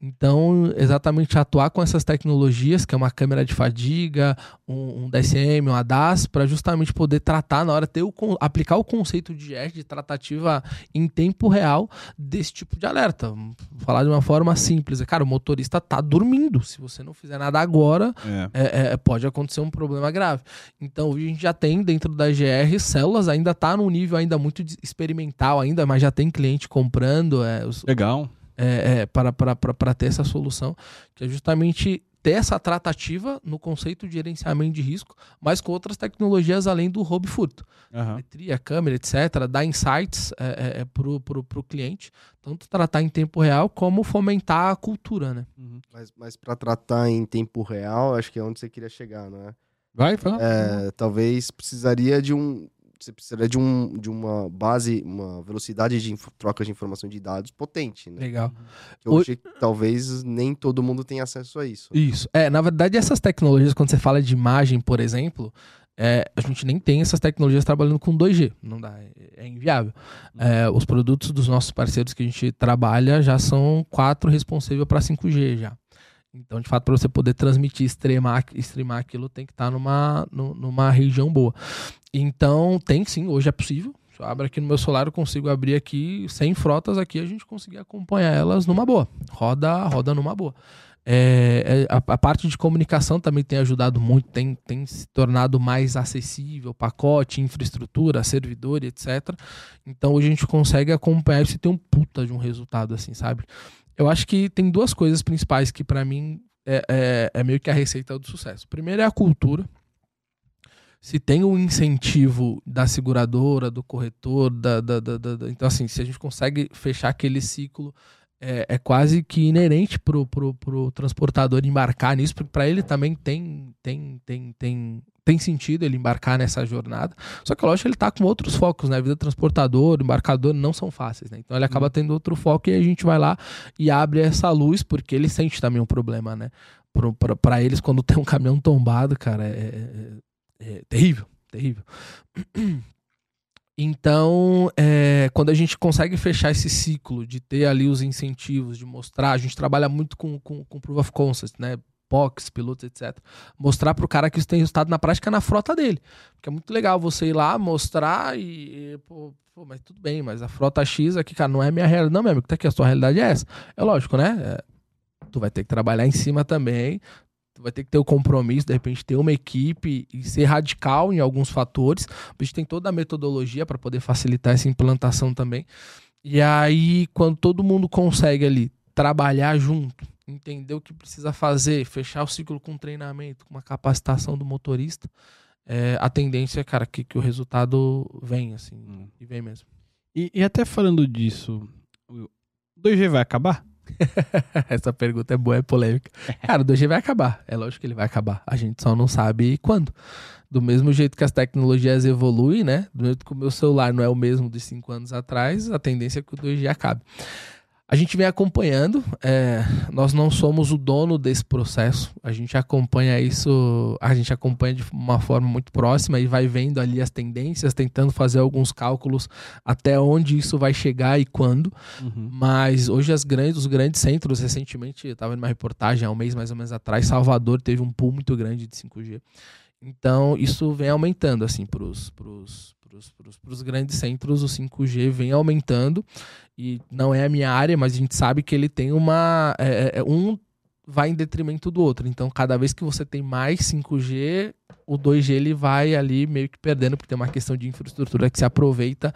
S3: Então, exatamente atuar com essas tecnologias, que é uma câmera de fadiga, um, um DSM, um ADAS, para justamente poder tratar na hora, ter o, aplicar o conceito de GES, de tratativa em tempo real, desse tipo de alerta. Vou falar de uma forma simples. Cara, o motorista está dormindo. Se você não fizer nada agora, é. É, é, pode acontecer um problema grave. Então, a gente já tem dentro da GR células, ainda está num nível ainda muito experimental ainda, mas já tem cliente comprando. É,
S1: os, Legal
S3: é, é, para, para, para, para ter essa solução, que é justamente ter essa tratativa no conceito de gerenciamento de risco, mas com outras tecnologias além do roubo e furto. Uhum. câmera, etc., dar insights é, é, é para o cliente, tanto tratar em tempo real como fomentar a cultura. Né?
S2: Uhum. Mas, mas para tratar em tempo real, acho que é onde você queria chegar, não é?
S1: Vai, fala.
S2: É, talvez precisaria de um você precisaria de, um, de uma base, uma velocidade de troca de informação de dados potente, né?
S3: Legal.
S2: Que hoje, talvez, nem todo mundo tenha acesso a isso.
S3: Isso. É, na verdade, essas tecnologias, quando você fala de imagem, por exemplo, é, a gente nem tem essas tecnologias trabalhando com 2G. Não dá, é, é inviável. É, os produtos dos nossos parceiros que a gente trabalha já são 4 responsível para 5G já. Então, de fato, para você poder transmitir, streamar, streamar aquilo, tem que estar numa, nu- numa região boa. Então, tem sim, hoje é possível. Se eu abro aqui no meu celular, eu consigo abrir aqui 100 frotas aqui, a gente conseguir acompanhar elas numa boa. Roda, roda numa boa. É, é, a, a parte de comunicação também tem ajudado muito, tem, tem se tornado mais acessível, pacote, infraestrutura, servidor, etc. Então hoje a gente consegue acompanhar e ter um puta de um resultado, assim, sabe? Eu acho que tem duas coisas principais que pra mim é, é, é meio que a receita do sucesso. Primeiro é a cultura. Se tem um incentivo da seguradora, do corretor, da, da, da- da- então assim, se a gente consegue fechar aquele ciclo é, é quase que inerente pro, pro, pro transportador embarcar nisso, porque para ele também tem, tem, tem, tem, tem sentido ele embarcar nessa jornada. Só que, lógico, ele tá com outros focos, né? A vida do transportador, embarcador não são fáceis, né? Então ele acaba tendo outro foco e a gente vai lá e abre essa luz, porque ele sente também um problema, né? Para eles, quando tem um caminhão tombado, cara, é, é- é terrível, terrível. Então, é, quando a gente consegue fechar esse ciclo de ter ali os incentivos, de mostrar, a gente trabalha muito com, com, com Proof of Concept, né? POCs, pilotos, etc. Mostrar pro cara que isso tem resultado na prática na frota dele. Porque é muito legal você ir lá, mostrar e. e, pô, pô, mas tudo bem, mas a frota X aqui, cara, não é minha realidade. Não, meu amigo, tá aqui, a sua realidade é essa. É lógico, né? É, tu vai ter que trabalhar em cima também. Tu vai ter que ter o compromisso, de repente, ter uma equipe e ser radical em alguns fatores. A gente tem toda a metodologia para poder facilitar essa implantação também. E aí, quando todo mundo consegue ali trabalhar junto, entender o que precisa fazer, fechar o ciclo com treinamento, com uma capacitação do motorista, é, a tendência é, cara, que, que o resultado vem, assim,
S1: Hum.
S3: e vem mesmo.
S1: E, e até falando disso, o 2G vai acabar?
S3: Essa pergunta é boa, é polêmica. Cara, o 2G vai acabar. É lógico que ele vai acabar. A gente só não sabe quando. Do mesmo jeito que as tecnologias evoluem, né? Do mesmo que o meu celular não é o mesmo de 5 anos atrás, a tendência é que o 2G acabe. A gente vem acompanhando, é, nós não somos o dono desse processo, a gente acompanha isso, a gente acompanha de uma forma muito próxima e vai vendo ali as tendências, tentando fazer alguns cálculos até onde isso vai chegar e quando.
S1: Uhum.
S3: Mas hoje as grandes, os grandes centros, recentemente, eu estava numa reportagem há um mês mais ou menos atrás, Salvador teve um pool muito grande de 5G. Então, isso vem aumentando, assim, para os grandes centros, o 5G vem aumentando. E não é a minha área, mas a gente sabe que ele tem uma. é, é, um vai em detrimento do outro. Então, cada vez que você tem mais 5G, o 2G ele vai ali meio que perdendo, porque tem uma questão de infraestrutura que se aproveita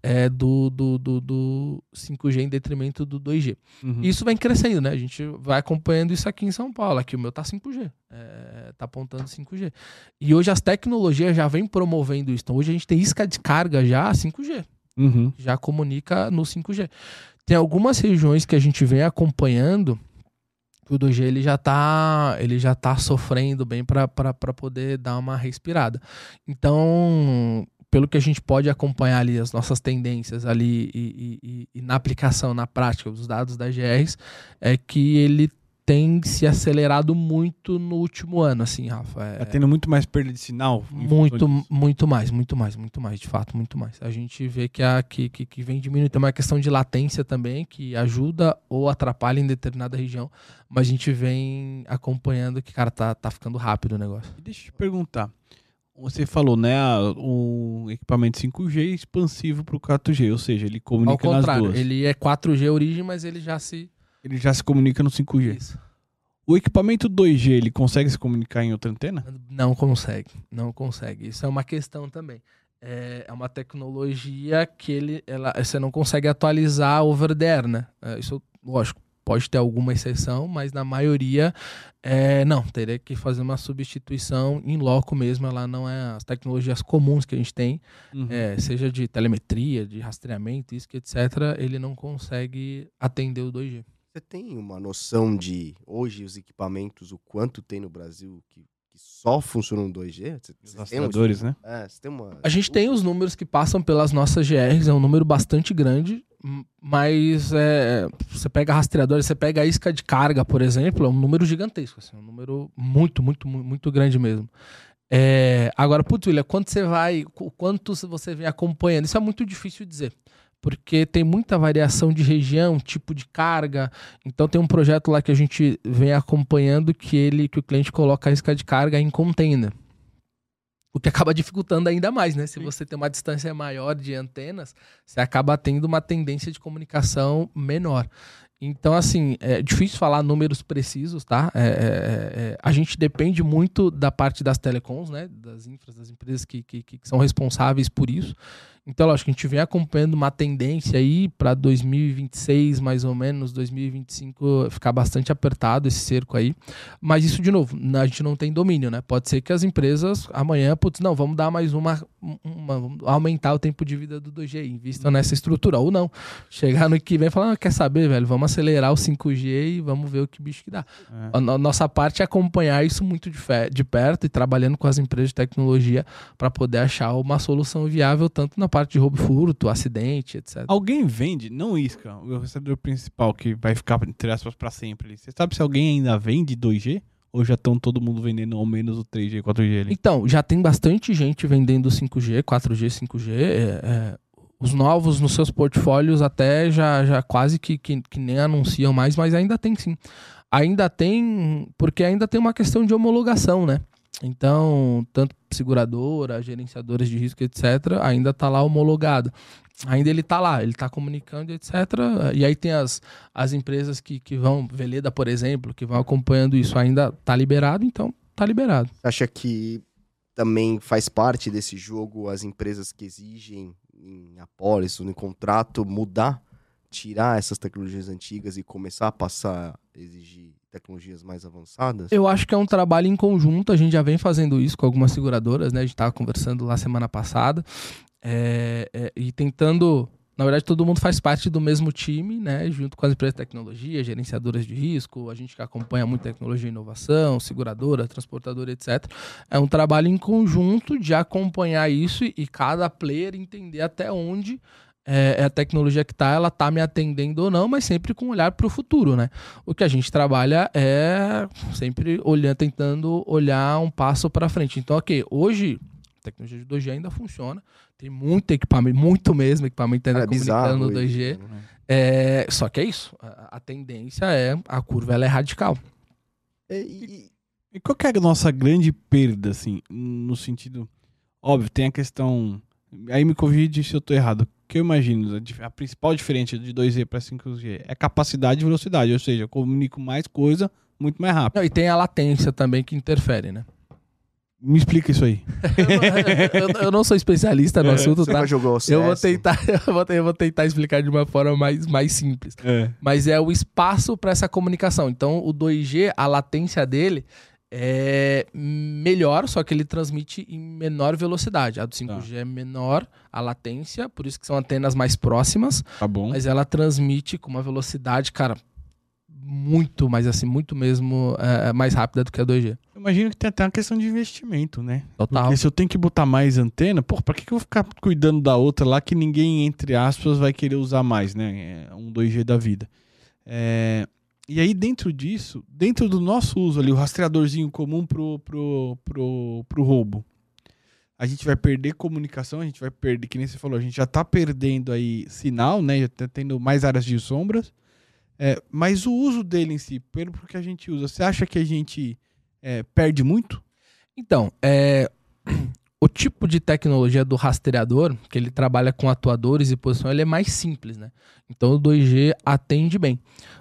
S3: é, do, do, do, do 5G em detrimento do 2G.
S1: Uhum.
S3: E isso vem crescendo, né? A gente vai acompanhando isso aqui em São Paulo. Aqui o meu tá 5G. É, tá apontando 5G. E hoje as tecnologias já vêm promovendo isso. Então hoje a gente tem isca de carga já 5G.
S1: Uhum.
S3: Já comunica no 5G. Tem algumas regiões que a gente vem acompanhando que o 2G ele já tá, ele já tá sofrendo bem para poder dar uma respirada. Então, pelo que a gente pode acompanhar ali as nossas tendências ali e, e- e- e na aplicação, na prática dos dados da GRs, é que ele tem se acelerado muito no último ano, assim, Rafa. É,
S1: Tá tendo muito mais perda de sinal?
S3: muito, muito mais, muito mais, muito mais, de fato, muito mais. A gente vê que, a, que, que, que vem diminuindo. Tem uma questão de latência também, que ajuda ou atrapalha em determinada região, mas a gente vem acompanhando que, cara, tá, tá ficando rápido o negócio.
S1: Deixa eu te perguntar. Você falou, né, um equipamento 5G expansivo para o 4G, ou seja, ele
S3: Ao
S1: comunica nas
S3: contrário,
S1: duas.
S3: ele é 4G origem, mas ele já se.
S1: Ele já se comunica no 5G.
S3: Isso.
S1: O equipamento 2G, ele consegue se comunicar em outra antena?
S3: Não consegue, não consegue. Isso é uma questão também. É, é uma tecnologia que ele, ela, você não consegue atualizar over the air, né? É, isso, lógico, pode ter alguma exceção, mas na maioria, é, não. Teria que fazer uma substituição em loco mesmo. Ela não é as tecnologias comuns que a gente tem,
S1: Uhum.
S3: é, seja de telemetria, de rastreamento, isso que etc. Ele não consegue atender o 2G.
S2: Você tem uma noção de hoje os equipamentos, o quanto tem no Brasil que, que só funcionam no 2G? Você,
S1: Os
S2: um
S1: rastreadores, né?
S2: É, você tem uma.
S3: A gente tem os números que passam pelas nossas GRs, é um número bastante grande, mas é, você pega rastreadores, você pega a isca de carga, por exemplo, é um número gigantesco, assim, um número muito, muito, mu- muito grande mesmo. É, agora, putz, William, quanto você vai, qu- quanto você vem acompanhando? Isso é muito difícil dizer. Porque tem muita variação de região, tipo de carga. Então tem um projeto lá que a gente vem acompanhando que ele, que o cliente coloca a isca de carga em container. O que acaba dificultando ainda mais, né? Se você tem uma distância maior de antenas, você acaba tendo uma tendência de comunicação menor. Então, assim, é difícil falar números precisos, tá? É, é, é, a gente depende muito da parte das telecoms, né? Das infras, das empresas que, que, que são responsáveis por isso. Então, lógico, a gente vem acompanhando uma tendência aí para 2026, mais ou menos, 2025, ficar bastante apertado esse cerco aí. Mas isso, de novo, a gente não tem domínio, né? Pode ser que as empresas amanhã, putz, não, vamos dar mais uma, uma vamos aumentar o tempo de vida do 2G, invistam nessa estrutura. Ou não, chegar no que vem e falar, ah, quer saber, velho, vamos acelerar o 5G e vamos ver o que bicho que dá.
S1: É.
S3: A no- nossa parte é acompanhar isso muito de, de perto e trabalhando com as empresas de tecnologia para poder achar uma solução viável, tanto na parte de roubo e furto, acidente, etc.
S1: Alguém vende, não isca, o rastreador principal que vai ficar, entre aspas, pra sempre. Você sabe se alguém ainda vende 2G? Ou já estão todo mundo vendendo ao menos o 3G, 4G ali?
S3: Então, já tem bastante gente vendendo 5G, 4G, 5G. é, é, os novos nos seus portfólios até já, já quase que, que, que nem anunciam mais, mas ainda tem sim. Ainda tem, porque ainda tem uma questão de homologação, né? Então, tanto seguradora, gerenciadoras de risco, etc., ainda tá lá homologado. Ainda ele tá lá, ele tá comunicando, etc. E aí tem as, as empresas que, que vão, Veleda, por exemplo, que vão acompanhando isso, ainda tá liberado, então tá liberado.
S2: Acha que também faz parte desse jogo as empresas que exigem em apólice, no contrato, mudar, tirar essas tecnologias antigas e começar a passar a exigir tecnologias mais avançadas?
S3: Eu acho que é um trabalho em conjunto, a gente já vem fazendo isso com algumas seguradoras, né? A gente estava conversando lá semana passada é, é, e tentando. Na verdade, todo mundo faz parte do mesmo time, né? Junto com as empresas de tecnologia, gerenciadoras de risco, a gente que acompanha muito tecnologia e inovação, seguradora, transportadora, etc. É um trabalho em conjunto de acompanhar isso e, e cada player entender até onde é, é a tecnologia que tá, ela tá me atendendo ou não, mas sempre com um olhar para o futuro, né? O que a gente trabalha é sempre olhando, tentando olhar um passo para frente. Então, ok, hoje a tecnologia de 2G ainda funciona, tem muito equipamento, muito mesmo equipamento ainda
S2: é
S3: comunicando no 2G.
S2: isso, né?
S3: É, só que é isso, a, a tendência é, a curva ela é radical.
S2: É, e-
S1: E qual que é a nossa grande perda, assim, no sentido... Óbvio, tem a questão... Aí me corrige se eu tô errado. O que eu imagino, a principal diferença de 2G para 5G é capacidade e velocidade. Ou seja, eu comunico mais coisa muito mais rápido.
S3: Não, e tem a latência também que interfere, né?
S1: Me explica isso aí.
S3: eu, não- eu não sou especialista no
S1: É,
S3: assunto,
S2: Você
S3: tá? Eu vou tentar, eu vou, eu vou tentar explicar de uma forma mais, mais simples.
S1: É.
S3: Mas é o espaço para essa comunicação. Então, o 2G, a latência dele é melhor, só que ele transmite em menor velocidade. A do 5G é menor, a latência, por isso que são antenas mais próximas,
S1: Tá bom.
S3: mas ela transmite com uma velocidade, cara, muito, mas assim, muito mesmo é, mais rápida do que a 2G.
S1: Eu imagino que tem até uma questão de investimento, né?
S3: Total.
S1: Porque se eu tenho que botar mais antena, pô, pra que, que eu vou ficar cuidando da outra lá que ninguém, entre aspas, vai querer usar mais, né? É um 2G da vida. É, E aí, dentro disso, dentro do nosso uso ali, o rastreadorzinho comum pro, pro, pro, pro roubo, a gente vai perder comunicação, a gente vai perder, que nem você falou, a gente já tá perdendo aí sinal, né? Já tá tendo mais áreas de sombras. É, mas o uso dele em si, pelo que a gente usa, você acha que a gente é, perde muito?
S3: Então, é, o tipo de tecnologia do rastreador, que ele trabalha com atuadores e posição, ele é mais simples, né? Então o 2G atende bem.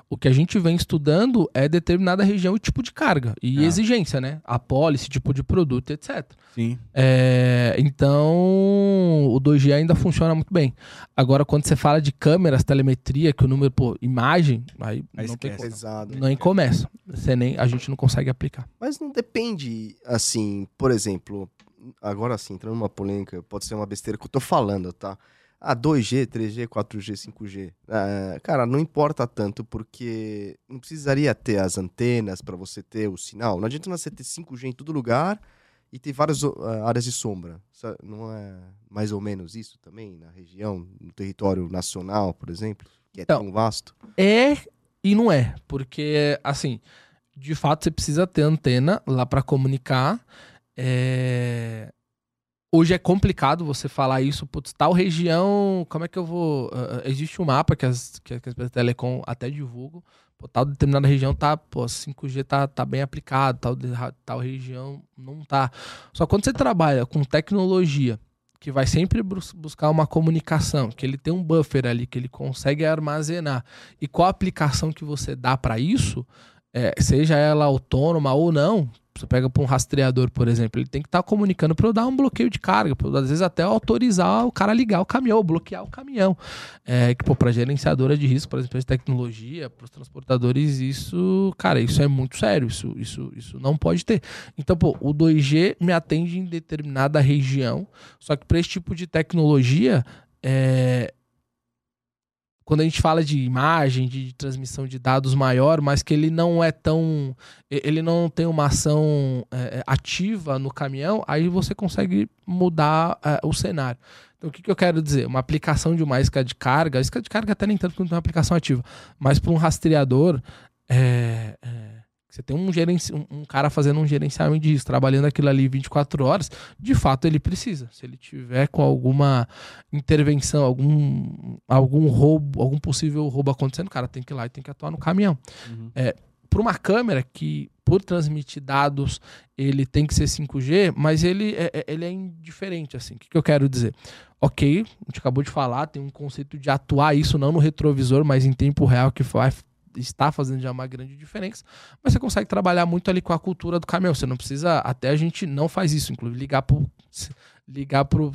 S3: O que a gente vem estudando é determinada região e tipo de carga e
S1: Ah.
S3: exigência, né? A policy, tipo de produto, etc.
S1: Sim.
S3: É, então, o 2G ainda funciona muito bem. Agora, quando você fala de câmeras, telemetria, que o número, pô, imagem, aí,
S1: Aí
S3: não tem
S1: esquece.
S3: como.
S2: Pesado.
S3: Nem começa. Você nem, a gente não consegue aplicar.
S2: Mas não depende, assim, por exemplo, agora sim, entrando numa polêmica, pode ser uma besteira que eu tô falando, tá? Ah, 2G, 3G, 4G, 5G. Ah, cara, não importa tanto, porque não precisaria ter as antenas para você ter o sinal. Não adianta você ter 5G em todo lugar e ter várias uh, áreas de sombra. Não é mais ou menos isso também na região, no território nacional, por exemplo, que é então, tão vasto?
S3: É e não é, porque assim, de fato você precisa ter antena lá para comunicar. É... Hoje é complicado você falar isso, putz, tal região, como é que eu vou. Uh, existe um mapa que as, que as telecom até divulgam. Pô, tal determinada região tá, pô, 5G tá, tá bem aplicado, tal, tal região não tá. Só quando você trabalha com tecnologia que vai sempre buscar uma comunicação, que ele tem um buffer ali, que ele consegue armazenar, e qual aplicação que você dá para isso, é, seja ela autônoma ou não, você pega para um rastreador, por exemplo, ele tem que estar tá comunicando para eu dar um bloqueio de carga, pra, às vezes até autorizar o cara a ligar o caminhão, bloquear o caminhão. É, que, para gerenciadora de risco, para as empresas de tecnologia, para os transportadores, isso, cara, isso é muito sério, isso, isso, isso não pode ter. Então, pô, o 2G me atende em determinada região, só que para esse tipo de tecnologia, é, quando a gente fala de imagem, de transmissão de dados maior, mas que ele não é tão. Ele não tem uma ação é, é, ativa no caminhão, aí você consegue mudar é, o cenário. Então, o que, que, eu quero dizer? Uma aplicação de uma isca de carga, isca de carga até nem tanto quanto uma aplicação ativa, mas para um rastreador. É, é você tem um, gerenci... um cara fazendo um gerenciamento de risco, trabalhando aquilo ali 24 horas, de fato ele precisa. Se ele tiver com alguma intervenção, algum, algum roubo, algum possível roubo acontecendo, o cara tem que ir lá e tem que atuar no caminhão. Uhum. É, para uma câmera que, por transmitir dados, ele tem que ser 5G, mas ele é, é, ele é indiferente, assim. O que, que eu quero dizer? Ok, a gente acabou de falar, tem um conceito de atuar isso não no retrovisor, mas em tempo real que vai está fazendo já uma grande diferença, mas você consegue trabalhar muito ali com a cultura do caminhão. Você não precisa, até a gente não faz isso, inclusive ligar pro ligar pro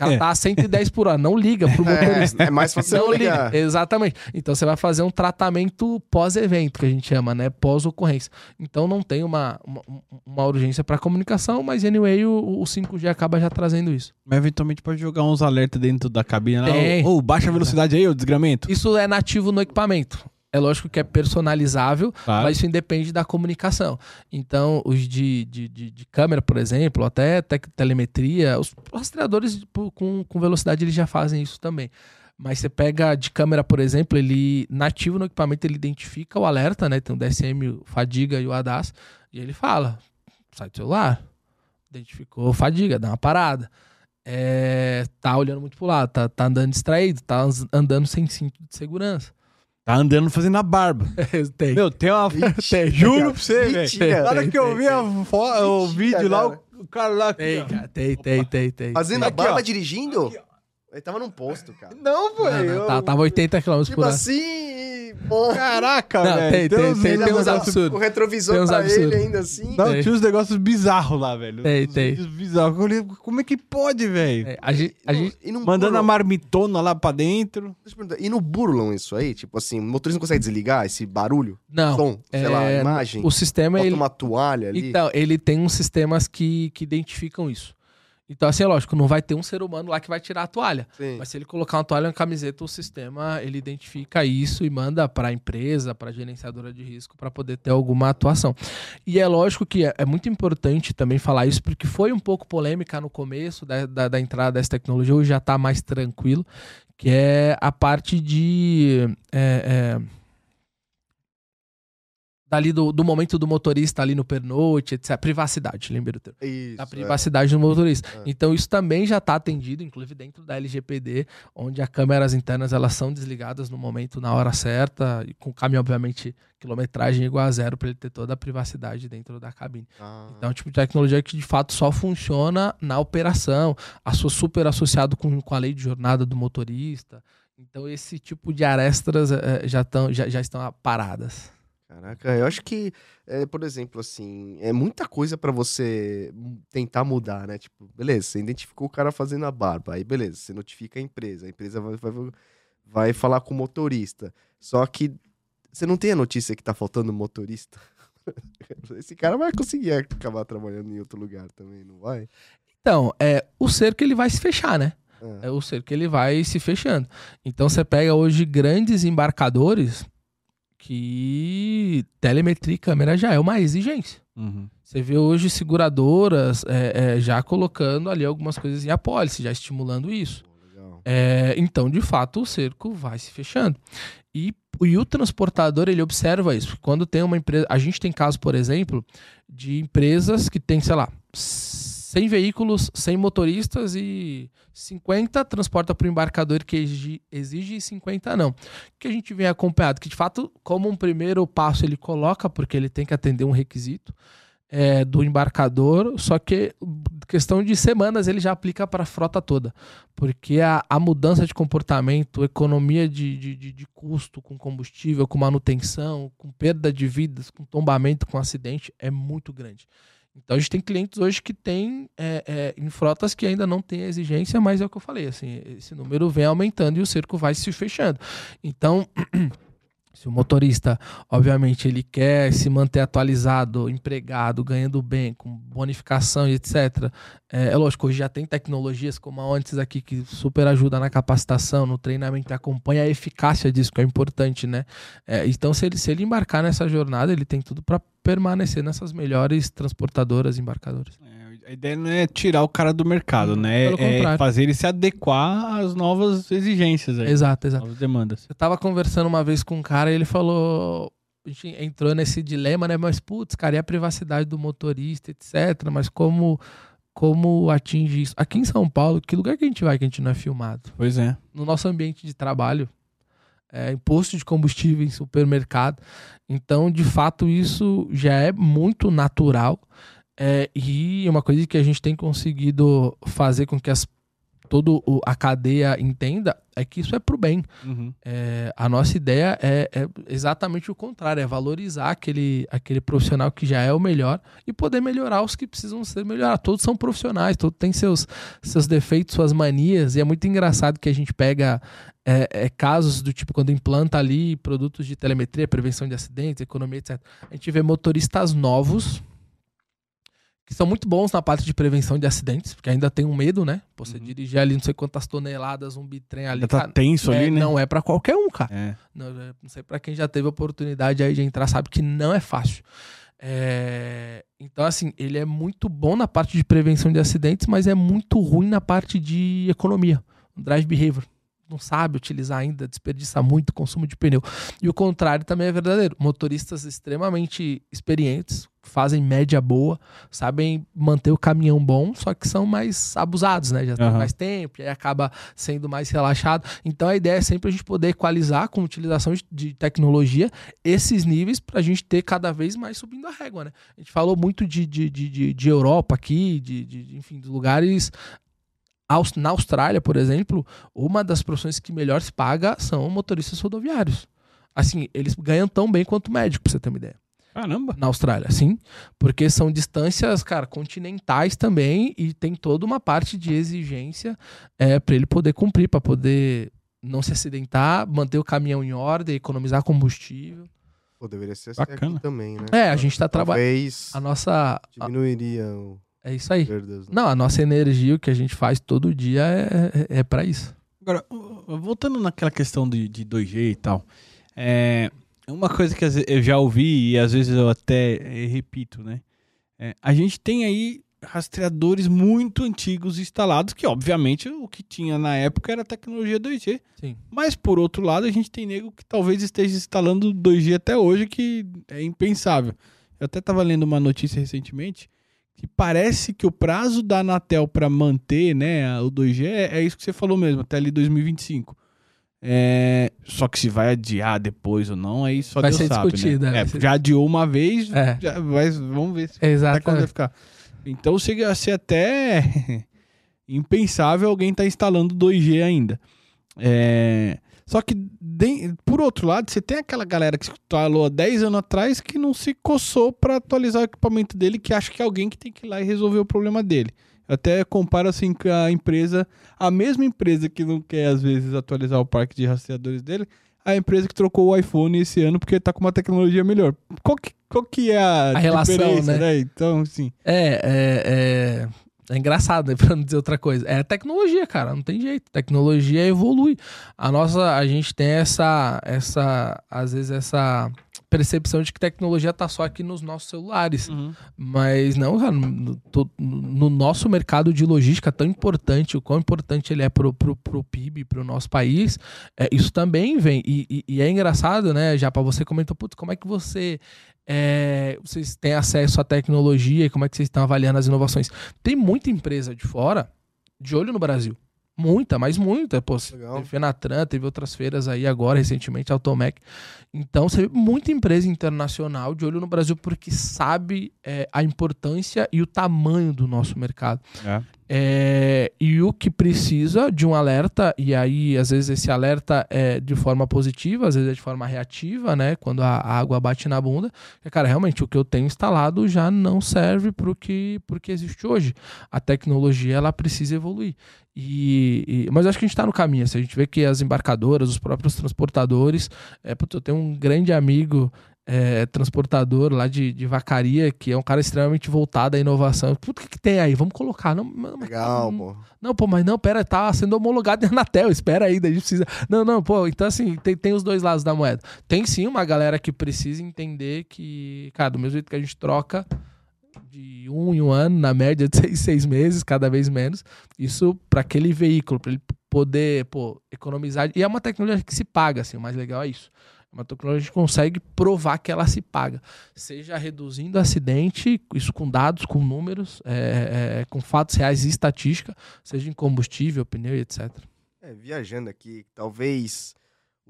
S3: cara é. tá a 110 por hora, não liga pro é, motorista.
S2: É, é mais fácil não ligar.
S3: Exatamente. Então você vai fazer um tratamento pós-evento, que a gente chama, né? Pós-ocorrência. Então não tem uma, uma, uma urgência para comunicação, mas anyway, o, o 5G acaba já trazendo isso.
S1: Mas eventualmente pode jogar uns alertas dentro da cabine lá. Ou, ou baixa a velocidade aí, o desgramento.
S3: Isso é nativo no equipamento. É lógico que é personalizável, claro. mas isso independe da comunicação. Então, os de, de, de, de câmera, por exemplo, até te telemetria, os rastreadores com, com velocidade eles já fazem isso também. Mas você pega de câmera, por exemplo, ele nativo no equipamento, ele identifica o alerta, né? Tem o DSM, o fadiga e o ADAS, e ele fala: sai do celular. Identificou fadiga, dá uma parada. É, tá olhando muito pro lado, tá, tá andando distraído, tá andando sem cinto de segurança.
S1: Tá andando fazendo a barba.
S3: tem.
S1: Meu, tem uma.
S3: tem, juro pra você, velho.
S1: Na hora que eu vi a o vídeo lá, o cara lá.
S3: Tem, cara, tem, tem, tem, tem.
S2: Fazendo a barba dirigindo? Aqui, ele tava num posto, cara.
S1: Não, pô. Não, não,
S3: tá, tava 80 km
S2: tipo
S3: por hora.
S2: Tipo assim,
S1: Caraca, não, velho.
S3: Tem, tem, tem, tem, uns absurdos.
S2: O retrovisor tem uns pra ele ainda assim.
S1: Não, tem. tinha uns negócios bizarros lá, velho.
S3: Tem, tem.
S1: Bizarros. Como é que pode, velho? É,
S3: a gente, a gente...
S1: Mandando a marmitona lá pra dentro.
S2: Deixa eu perguntar, e não burlam isso aí? Tipo assim, o motorista não consegue desligar esse barulho?
S3: Não.
S2: Som, sei é... lá, imagem?
S3: O sistema...
S2: Bota
S3: ele...
S2: uma toalha ali?
S3: Então, ele tem uns sistemas que, que identificam isso. Então, assim, é lógico, não vai ter um ser humano lá que vai tirar a toalha. Sim. Mas se ele colocar uma toalha na camiseta, o sistema ele identifica isso e manda para a empresa, para a gerenciadora de risco, para poder ter alguma atuação. E é lógico que é, é, muito importante também falar isso, porque foi um pouco polêmica no começo da, da, da entrada dessa tecnologia, hoje já está mais tranquilo, que é a parte de. É, é, dali do, do momento do motorista ali no pernoite, etc. Privacidade, lembra o termo.
S2: Isso,
S3: a privacidade é. do motorista. É. Então isso também já está atendido, inclusive dentro da LGPD, onde as câmeras internas elas são desligadas no momento, na hora certa, e com o caminhão, obviamente, quilometragem igual a zero para ele ter toda a privacidade dentro da cabine. Ah. Então é um tipo de tecnologia que de fato só funciona na operação, super associado com, com a lei de jornada do motorista. Então esse tipo de arestas é, já, tão, já, já estão paradas.
S2: Caraca, eu acho que, é, por exemplo, assim, é muita coisa para você tentar mudar, né? Tipo, beleza, você identificou o cara fazendo a barba, aí beleza, você notifica a empresa, a empresa vai, vai, vai falar com o motorista. Só que você não tem a notícia que tá faltando motorista. Esse cara vai conseguir acabar trabalhando em outro lugar também, não vai?
S3: Então, é, o cerco ele vai se fechar, né?
S2: É.
S3: é o cerco ele vai se fechando. Então você pega hoje grandes embarcadores que telemetria e câmera já é uma exigência.
S1: Uhum.
S3: Você vê hoje seguradoras é, é, já colocando ali algumas coisas em apólice, já estimulando isso.
S2: Pô.
S3: É, então, de fato, o cerco vai se fechando. E, e o transportador, ele observa isso. Quando tem uma empresa... A gente tem casos, por exemplo, de empresas que tem, sei lá, 100 veículos, 100 motoristas e 50 transporta para o embarcador que exige, e 50 não. O que a gente vem acompanhado? Que, de fato, como um primeiro passo ele coloca, porque ele tem que atender um requisito, é, do embarcador, só que questão de semanas ele já aplica para a frota toda, porque a, a mudança de comportamento, economia de, de, de custo com combustível, com manutenção, com perda de vidas, com tombamento, com acidente, é muito grande. Então a gente tem clientes hoje que tem é, é, em frotas que ainda não tem a exigência, mas é o que eu falei, assim, esse número vem aumentando e o cerco vai se fechando. Então Se o motorista, obviamente, ele quer se manter atualizado, empregado, ganhando bem, com bonificação e etc. É, é lógico, hoje já tem tecnologias como a antes aqui que super ajuda na capacitação, no treinamento, acompanha a eficácia disso, que é importante, né? É, então, se ele, se ele embarcar nessa jornada, ele tem tudo para permanecer nessas melhores transportadoras embarcadoras.
S1: É, a ideia não é tirar o cara do mercado, né?
S3: pelo
S1: É
S3: contrário.
S1: fazer ele se adequar às novas exigências aí.
S3: Exato, exato.
S1: Novas demandas.
S3: Eu tava conversando uma vez com um cara e ele falou. A gente entrou nesse dilema, né? Mas, putz, cara, e a privacidade do motorista, etc. Mas como, como atinge isso? Aqui em São Paulo, que lugar que a gente vai que a gente não é filmado?
S1: Pois é.
S3: No nosso ambiente de trabalho, é, imposto de combustível em supermercado. Então, de fato, isso já é muito natural. É, e uma coisa que a gente tem conseguido fazer com que as, toda o- a cadeia entenda é que isso é pro bem.
S1: Uhum.
S3: É, a nossa ideia é, é exatamente o contrário, é valorizar aquele, aquele profissional que já é o melhor e poder melhorar os que precisam ser melhorados. Todos são profissionais, todos têm seus, seus defeitos, suas manias, e é muito engraçado que a gente pega é, é, casos do tipo quando implanta ali produtos de telemetria, prevenção de acidentes, economia, etc. A gente vê motoristas novos que são muito bons na parte de prevenção de acidentes, porque ainda tem um medo, né? Pô, Você
S1: Uhum.
S3: dirigir ali não sei quantas toneladas, um bitrem ali.
S1: Já tá
S3: cara,
S1: tenso
S3: é,
S1: ali, né?
S3: Não é pra qualquer um, cara.
S1: É.
S3: Não, é- não sei pra quem já teve a oportunidade aí de entrar, sabe que não é fácil. É, Então, assim, ele é muito bom na parte de prevenção de acidentes, mas é muito ruim na parte de economia. Drive behavior. Não sabe utilizar ainda, desperdiça muito consumo de pneu. E o contrário também é verdadeiro. Motoristas extremamente experientes, fazem média boa, sabem manter o caminhão bom, só que são mais abusados, né? Já tem mais tempo, e aí acaba sendo mais relaxado. Então a ideia é sempre a gente poder equalizar com utilização de- tecnologia esses níveis para a gente ter cada vez mais subindo a régua, né? A gente falou muito de, de, de, de, Europa aqui, de, de, enfim, de lugares. Na Austrália, por exemplo, uma das profissões que melhor se paga são motoristas rodoviários. Assim, eles ganham tão bem quanto médico, pra você ter uma ideia.
S1: Caramba.
S3: Na Austrália, sim. Porque são distâncias, cara, continentais também e tem toda uma parte de exigência é, para ele poder cumprir, para poder não se acidentar, manter o caminhão em ordem, economizar combustível.
S2: Pô, deveria ser assim
S1: Bacana.
S2: aqui também, né?
S3: É, a gente tá trabalhando.
S2: Talvez
S3: A nossa.
S2: diminuiria o
S3: É isso aí.
S2: né?
S3: Não, a nossa energia, o que a gente faz todo dia é, é, é para isso.
S1: Agora, voltando naquela questão de, de 2G e tal, é uma coisa que eu já ouvi e às vezes eu até eh, repito, né? É, a gente tem aí rastreadores muito antigos instalados, que obviamente o que tinha na época era a tecnologia 2G.
S3: Sim.
S1: Mas por outro lado, a gente tem nego que talvez esteja instalando 2G até hoje, que é impensável. Eu até estava lendo uma notícia recentemente que parece que o prazo da Anatel para manter né, o 2G é, é isso que você falou mesmo, até ali 2025. É, só que se vai adiar depois ou não, aí só
S3: Vai
S1: Deus
S3: ser
S1: sabe, né? É,
S3: ser-
S1: Já adiou uma vez,
S3: É.
S1: já vai, vamos ver se até quando vai ficar. Então chega a ser até impensável alguém estar instalando 2G ainda. É, Só que, de- por outro lado, você tem aquela galera que instalou há 10 anos atrás que não se coçou para atualizar o equipamento dele, que acha que é alguém que tem que ir lá e resolver o problema dele. Eu até comparo assim com a empresa, a mesma empresa que não quer às vezes atualizar o parque de rastreadores dele, a empresa que trocou o iPhone esse ano porque tá com uma tecnologia melhor. Qual que, qual que é a,
S3: A relação,
S1: diferença,
S3: né?
S1: Então, assim,
S3: É, é, é, é engraçado, né? Pra não dizer outra coisa. É tecnologia, cara. Não tem jeito. Tecnologia evolui. A nossa, a gente tem essa, essa, às vezes essa percepção de que tecnologia tá só aqui nos nossos celulares.
S1: Uhum.
S3: Mas não, cara, no, no nosso mercado de logística tão importante, o quão importante ele é pro, pro, pro PIB, pro nosso país, é, isso também vem. E, e- e é engraçado, né, já para você comentou, putz, como é que você. É, vocês têm acesso à tecnologia e como é que vocês estão avaliando as inovações? Tem muita empresa de fora de olho no Brasil. Muita, mas muita. Pô,
S2: Legal.
S3: teve Fenatran, teve outras feiras aí agora, recentemente, Automec. Então, você vê muita empresa internacional de olho no Brasil porque sabe é, a importância e o tamanho do nosso mercado.
S1: É.
S3: É, e o que precisa de um alerta, e aí às vezes esse alerta é de forma positiva, às vezes é de forma reativa, né? Quando a água bate na bunda. É, cara, realmente o que eu tenho instalado já não serve para o que, que existe hoje. A tecnologia ela precisa evoluir. E, e- mas acho que a gente está no caminho. assim, a gente vê que as embarcadoras, os próprios transportadores. É, putz, eu tenho um grande amigo é, transportador lá de, de vacaria, que é um cara extremamente voltado à inovação. Puta, o que, que tem aí? Vamos colocar. Não, mas-
S2: Legal,
S3: não,
S2: pô.
S3: não, pô, mas não, pera, tá sendo homologado na Anatel, espera aí, daí a gente precisa. Não, não, pô, então assim, tem, tem os dois lados da moeda. Tem sim uma galera que precisa entender que, cara, do mesmo jeito que a gente troca de um em um ano, na média de seis, seis meses, cada vez menos, isso para aquele veículo, para ele poder, pô, economizar. E é uma tecnologia que se paga, assim, o mais legal é isso. É uma tecnologia que consegue provar que ela se paga. Seja reduzindo acidente, isso com dados, com números, é, é, com fatos reais e estatística, seja em combustível, pneu e etc.
S2: É, viajando aqui, talvez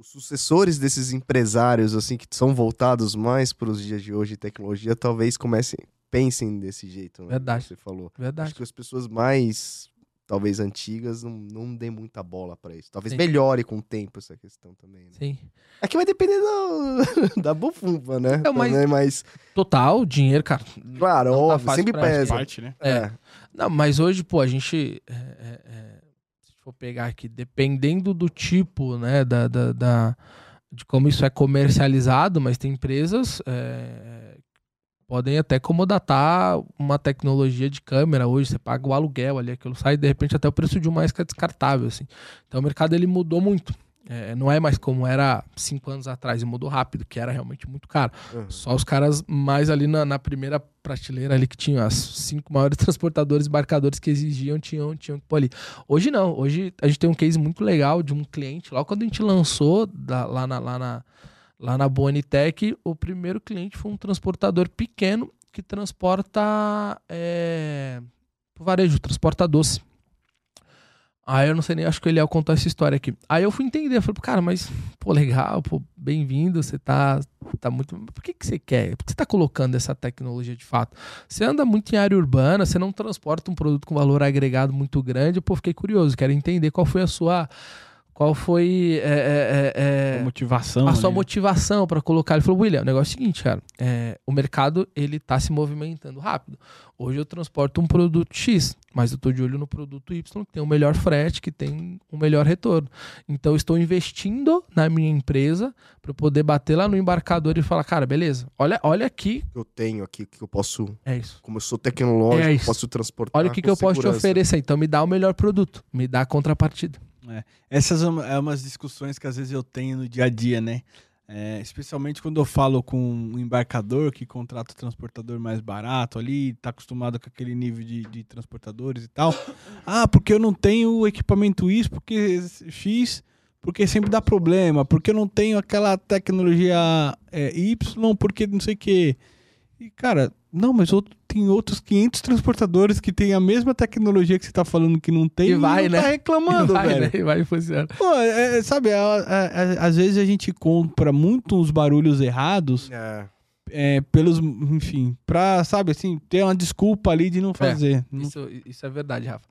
S2: os sucessores desses empresários, assim, que são voltados mais para os dias de hoje de tecnologia, talvez comecem, pensem desse jeito, né?
S3: Verdade.
S2: Você falou.
S3: Verdade.
S2: Acho que as pessoas mais, talvez antigas, não, não dêem muita bola para isso. Talvez
S3: Sim.
S2: melhore com o tempo essa questão também. Né?
S3: Sim.
S2: Aqui vai depender do- da bufunfa, né?
S3: É, mas-
S2: Também, mas,
S3: Total, dinheiro, cara.
S2: claro,
S3: Não tá
S2: óbvio, sempre pesa.
S1: Parte, né?
S3: É. Não, mas hoje, pô, a gente. é, é, é, se for pegar aqui, dependendo do tipo, né, da, da, da- de como isso é comercializado, mas tem empresas é, que podem até comodatar uma tecnologia de câmera hoje. Você paga o aluguel ali, aquilo sai de repente até o preço de uma isca descartável, assim. Então o mercado ele mudou muito. É, não é mais como era cinco anos atrás, e mudou rápido, que era realmente muito caro.
S2: Uhum.
S3: Só os caras mais ali na, na primeira prateleira ali que tinham as cinco maiores transportadores embarcadores que exigiam, tinham, tinham que pôr ali. Hoje não, hoje a gente tem um case muito legal de um cliente, logo quando a gente lançou da- lá na, lá na, lá na Bonitec, o primeiro cliente foi um transportador pequeno que transporta é, varejo, transporta doce. Aí eu não sei nem, acho que ele ia contar essa história aqui. Aí eu fui entender, eu falei, cara, mas, pô, legal, pô, bem-vindo, você tá, tá muito. Por que, que você quer? Por que você tá colocando essa tecnologia de fato? Você anda muito em área urbana, você não transporta um produto com valor agregado muito grande, pô, fiquei curioso, quero entender qual foi a sua. Qual foi é, é, é,
S1: A motivação.
S3: a sua
S1: ali, né?
S3: motivação para colocar. Ele falou, William, o negócio é o seguinte, cara. é, o mercado ele tá se movimentando rápido. Hoje eu transporto um produto X, mas eu tô de olho no produto Y que tem o melhor frete, que tem um melhor retorno. Então eu estou investindo na minha empresa para poder bater lá no embarcador e falar, cara, beleza. Olha, olha aqui,
S2: eu tenho aqui, que eu posso,
S3: é isso.
S2: como eu sou tecnológico,
S3: É
S2: eu posso transportar.
S3: Olha o que, que eu posso te
S2: segurança.
S3: oferecer. Então me dá o melhor produto, me dá a contrapartida.
S1: Essas são é umas discussões que às vezes eu tenho no dia a dia, né? É, especialmente quando eu falo com um embarcador que contrata o transportador mais barato ali, tá acostumado com aquele nível de, de transportadores e tal. Ah, porque eu não tenho equipamento isso, porque X, porque sempre dá problema, porque eu não tenho aquela tecnologia é, Y, porque não sei o quê. E, cara, não, mas outro- tem outros 500 transportadores que têm a mesma tecnologia que você tá falando que não tem
S3: E vai,
S1: não tá
S3: né?
S1: reclamando,
S3: vai,
S1: velho.
S3: né? E vai funcionar.
S1: Pô, é, é, sabe, é, é, é, às vezes a gente compra muito uns barulhos errados
S2: É.
S1: é, pelos, enfim, pra, sabe, assim, ter uma desculpa ali de não fazer.
S3: Isso, isso é verdade, Rafa.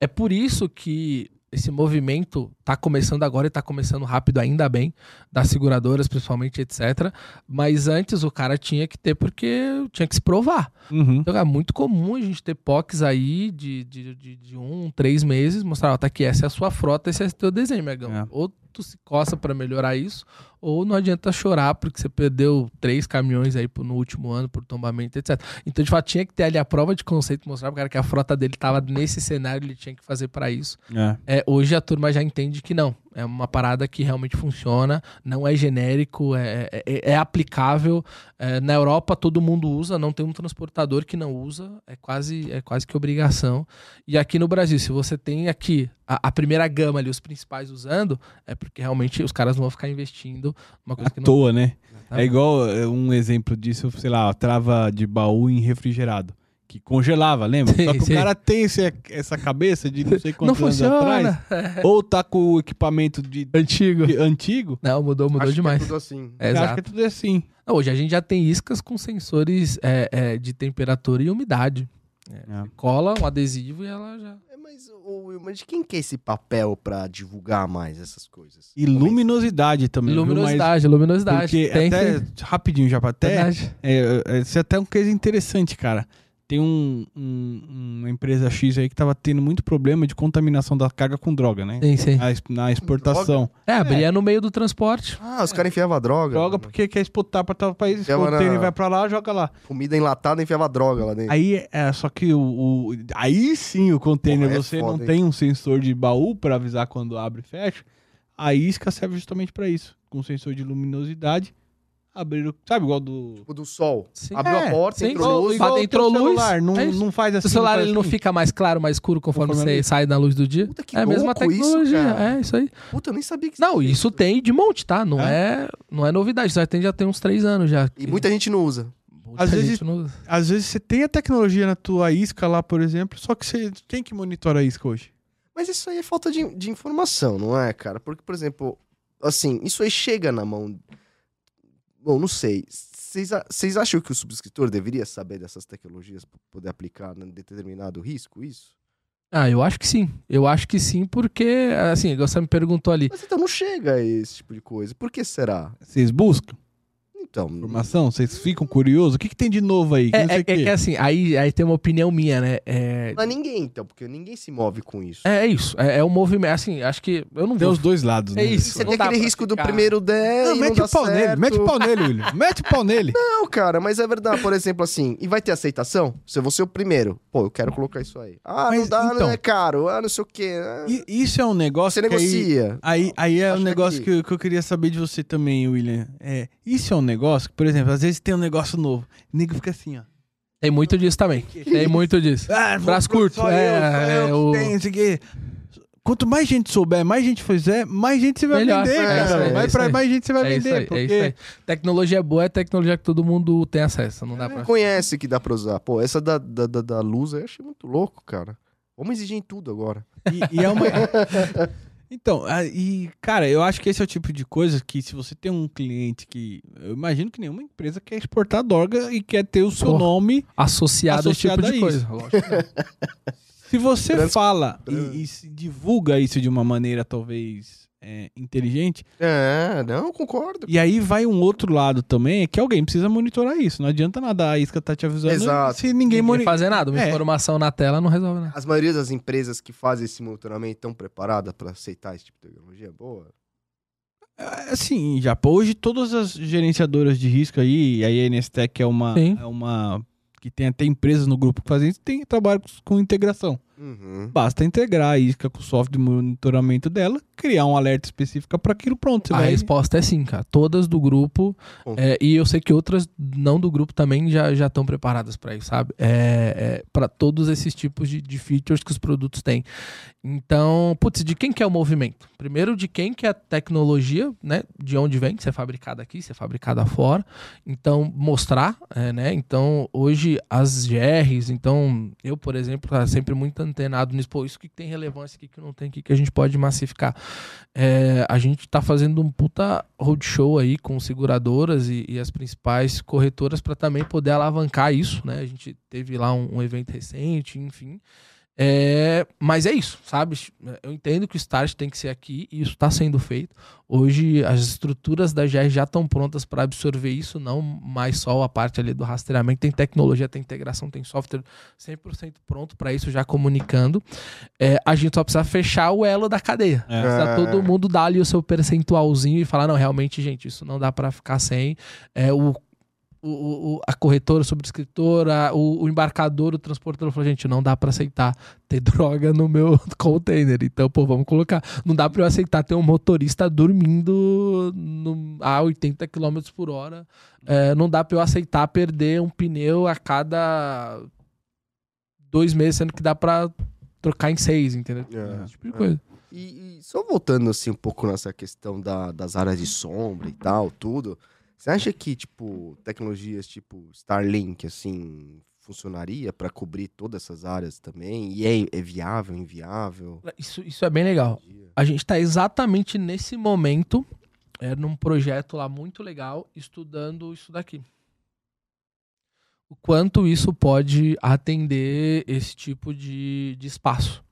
S3: É por isso que esse movimento tá começando agora e tá começando rápido, ainda bem, das seguradoras, principalmente, etc. Mas antes o cara tinha que ter, porque tinha que se provar.
S1: Uhum.
S3: Então é muito comum a gente ter POCs aí de, de, de, de um, três meses, mostrar, ó, tá aqui, essa é a sua frota, esse é o teu desenho, Megão.
S1: É.
S3: Ou tu se coça pra melhorar isso, ou não adianta chorar porque você perdeu três caminhões aí no último ano por tombamento, etc. Então, de fato, tinha que ter ali a prova de conceito, mostrar pro cara que a frota dele estava nesse cenário, ele tinha que fazer para isso.
S1: É.
S3: É, hoje a turma já entende que não. É uma parada que realmente funciona, não é genérico, é, é, é aplicável. É, na Europa todo mundo usa, não tem um transportador que não usa, é quase, é quase que obrigação. E aqui no Brasil, se você tem aqui a, a primeira gama ali, os principais usando, é porque realmente os caras não vão ficar investindo uma coisa
S1: À
S3: que não.
S1: toa, né? É igual é, um exemplo disso, sei lá, trava de baú em refrigerado. Que congelava, lembra?
S3: Sim,
S1: Só que
S3: sim.
S1: o cara tem esse- essa cabeça de não sei
S3: Não
S1: quantos anos atrás.
S3: funciona.
S1: Ou tá com o equipamento de,
S3: Antigo.
S1: de antigo.
S3: Não, mudou, mudou
S2: Acho que
S3: demais.
S2: É tudo assim.
S3: É,
S1: eu acho
S3: exato.
S1: que é tudo assim.
S3: Não, Hoje a gente já tem iscas com sensores é, é, de temperatura e umidade.
S1: É.
S3: Cola um adesivo e ela já.
S2: É, mas, ô, Will, mas de quem que é esse papel pra divulgar mais essas coisas?
S1: E luminosidade também. viu? Mas-
S3: Luminosidade, luminosidade.
S1: Porque
S3: tem,
S1: até,
S3: tem.
S1: rapidinho já, pra até
S3: Verdade.
S1: É, é, isso é até um case interessante, cara. Tem um, um- uma empresa X aí que tava tendo muito problema de contaminação da carga com droga, né?
S3: Sim, sim.
S1: Na, na exportação.
S3: É, abria no meio do transporte.
S2: Ah, os caras enfiavam droga.
S1: Droga
S2: mano.
S1: porque quer exportar pra tal país, container
S2: na-
S1: vai pra lá, joga lá.
S2: Comida enlatada enfiava droga lá dentro.
S1: Aí, é, só que o, o- aí sim o container,
S2: Porra, é
S1: você
S2: foda,
S1: não
S2: hein?
S1: tem um sensor de baú pra avisar quando abre e fecha. A isca serve justamente pra isso. Com sensor de luminosidade, abrir o... Sabe, igual do...
S2: Tipo do sol.
S3: Sim.
S2: Abriu
S1: É,
S2: a porta,
S3: sim,
S2: entrou luz.
S3: igual- entrou luz,
S1: celular, não,
S3: é isso.
S1: não faz assim.
S3: o celular
S1: faz
S3: ele não
S1: assim.
S3: fica mais claro, mais escuro conforme
S1: Conforme
S3: você sai da luz do dia.
S2: Puta que
S3: é a mesma
S2: isso,
S3: tecnologia.
S2: cara.
S3: é isso aí.
S2: Puta, eu nem sabia que
S3: Não, isso tem de monte, tá? Não
S1: É?
S3: é, não é novidade. Isso já tem, já tem uns três anos já.
S2: E muita gente não usa.
S3: Muita
S1: Às
S3: gente
S1: vezes-
S3: não usa.
S1: Às vezes você tem a tecnologia na tua isca lá, por exemplo, só que você tem que monitorar a isca hoje.
S2: Mas isso aí é falta de, de informação, não é, cara? Porque, por exemplo, assim, isso aí chega na mão. Bom, não sei. Vocês acham que o subscritor deveria saber dessas tecnologias para poder aplicar em determinado risco, isso?
S3: Ah, eu acho que sim. Eu acho que sim, porque, assim, você me perguntou ali.
S2: Mas então não chega a esse tipo de coisa. Por que será?
S1: Vocês buscam
S2: Então.
S1: informação? Vocês ficam curiosos? O que, que tem de novo aí?
S3: É,
S1: não sei
S3: é- é que assim, aí, aí tem uma opinião minha, né? É,
S2: Não é ninguém, então, porque ninguém se move com isso.
S3: é isso. É, é um movimento. Assim, acho que. Eu não
S1: Tem
S3: vou.
S1: os dois lados, né?
S3: É isso.
S2: Você
S3: não
S2: tem aquele risco do
S3: ficar-
S2: primeiro 10
S1: Não,
S2: e
S1: mete
S2: não
S1: o pau nele,
S2: certo.
S1: mete o pau nele, William. Mete o pau nele.
S2: Não, cara, mas é verdade, por exemplo, assim, e vai ter aceitação? Se eu vou ser o primeiro, pô, eu quero colocar isso aí. Ah, não
S1: Mas,
S2: dá,
S1: então-
S2: não é caro, ah, não sei o quê. ah,
S1: E isso é um negócio
S2: você
S1: que aí,
S2: negocia.
S1: aí, aí é um
S2: Acho
S1: negócio
S2: que-
S1: que, eu- que eu queria saber de você também, William. É, isso é um negócio que, por exemplo, às vezes tem um negócio novo. O nego fica assim, ó.
S3: Tem muito disso também. Tem muito disso.
S1: Ah, vou-
S3: Braço curto, é,
S1: eu,
S3: é,
S1: que
S3: o-
S1: tenho, isso aqui. Quanto mais gente souber, mais gente fizer, mais gente você vai
S3: Melhor.
S1: vender,
S2: É,
S1: cara.
S3: é isso
S1: pra mais gente você vai
S3: É isso
S1: vender.
S3: aí,
S1: porque...
S3: é isso aí. Tecnologia boa é tecnologia que todo mundo tem acesso. Não dá pra.
S2: Conhece que dá pra usar. Pô, essa da, da, da, da luz aí eu achei muito louco, cara. Vamos exigir em tudo agora.
S1: E, e é uma. Então, e, cara, eu acho que esse é o tipo de coisa que se você tem um cliente que. Eu imagino que nenhuma empresa quer exportar droga e quer ter o seu
S3: Porra.
S1: nome.
S3: Associado, a esse tipo
S1: Associado a
S3: de
S1: isso.
S3: coisa. Lógico que não.
S1: Se você
S2: Trans-
S1: fala
S2: trans-
S1: e, e se divulga isso de uma maneira talvez é, inteligente,
S2: É, não, concordo.
S1: e aí vai um outro lado também, é que alguém precisa monitorar isso. Não adianta nada a isca tá te avisando
S2: Exato.
S1: se ninguém
S3: Ninguém
S1: monitora.
S3: fazer nada. Uma
S1: É.
S3: informação na tela não resolve nada.
S2: As maioria das empresas que fazem esse monitoramento estão preparadas pra aceitar esse tipo de tecnologia? Boa.
S1: Assim, já hoje todas as gerenciadoras de risco aí, e aí a NSTEC é uma,
S3: Sim.
S1: é uma que tem até empresas no grupo que fazem isso, tem trabalho com integração.
S2: Uhum.
S1: Basta integrar a isca com o software de monitoramento dela, criar um alerta específico para aquilo pronto. Você
S3: A
S1: vai...
S3: resposta é sim, cara. Todas do grupo. É, e eu sei que outras não do grupo também já já estão preparadas para isso, sabe? É, é, para todos esses tipos de, de features que os produtos têm. Então, putz, de quem que é o movimento? Primeiro, de quem que é a tecnologia, né? De onde vem, se é fabricada aqui, se é fabricada fora. Então, mostrar, é, né? Então, hoje, as GRs, então, eu, por exemplo, sempre muito antenado nisso. Pô, isso que tem relevância, o que que não tem, o que que a gente pode massificar. É, a gente tá fazendo um puta roadshow aí com seguradoras e, e as principais corretoras para também poder alavancar isso, né? A gente teve lá um, um evento recente, enfim. É, mas é isso, sabe? Eu entendo que o start tem que ser aqui e isso está sendo feito. Hoje as estruturas da GR já estão prontas para absorver isso, não mais só a parte ali do rastreamento. Tem tecnologia, tem integração, tem software 100% pronto para isso, já comunicando. É, a gente só precisa fechar o elo da cadeia.
S1: É.
S3: Precisa todo mundo dar ali o seu percentualzinho e falar: não, realmente, gente, isso não dá para ficar sem. É, o o, o, a corretora, a subscritora, o, o, embarcador, o transportador falou, gente, não dá para aceitar ter droga no meu container. Então, pô, vamos colocar. Não dá para eu aceitar ter um motorista dormindo no, a 80 km por hora. É, não dá para eu aceitar perder um pneu a cada dois meses, sendo que dá para trocar em seis, entendeu? É, Esse tipo de coisa.
S2: E, e, só voltando assim um pouco nessa questão da, das áreas de sombra e tal, tudo. Você acha que, tipo, tecnologias tipo Starlink, assim, funcionaria para cobrir todas essas áreas também? E é, é, viável, inviável?
S3: Isso, isso é bem legal. A gente está exatamente nesse momento, é, num projeto lá muito legal, estudando isso daqui. O quanto isso pode atender esse tipo de, de espaço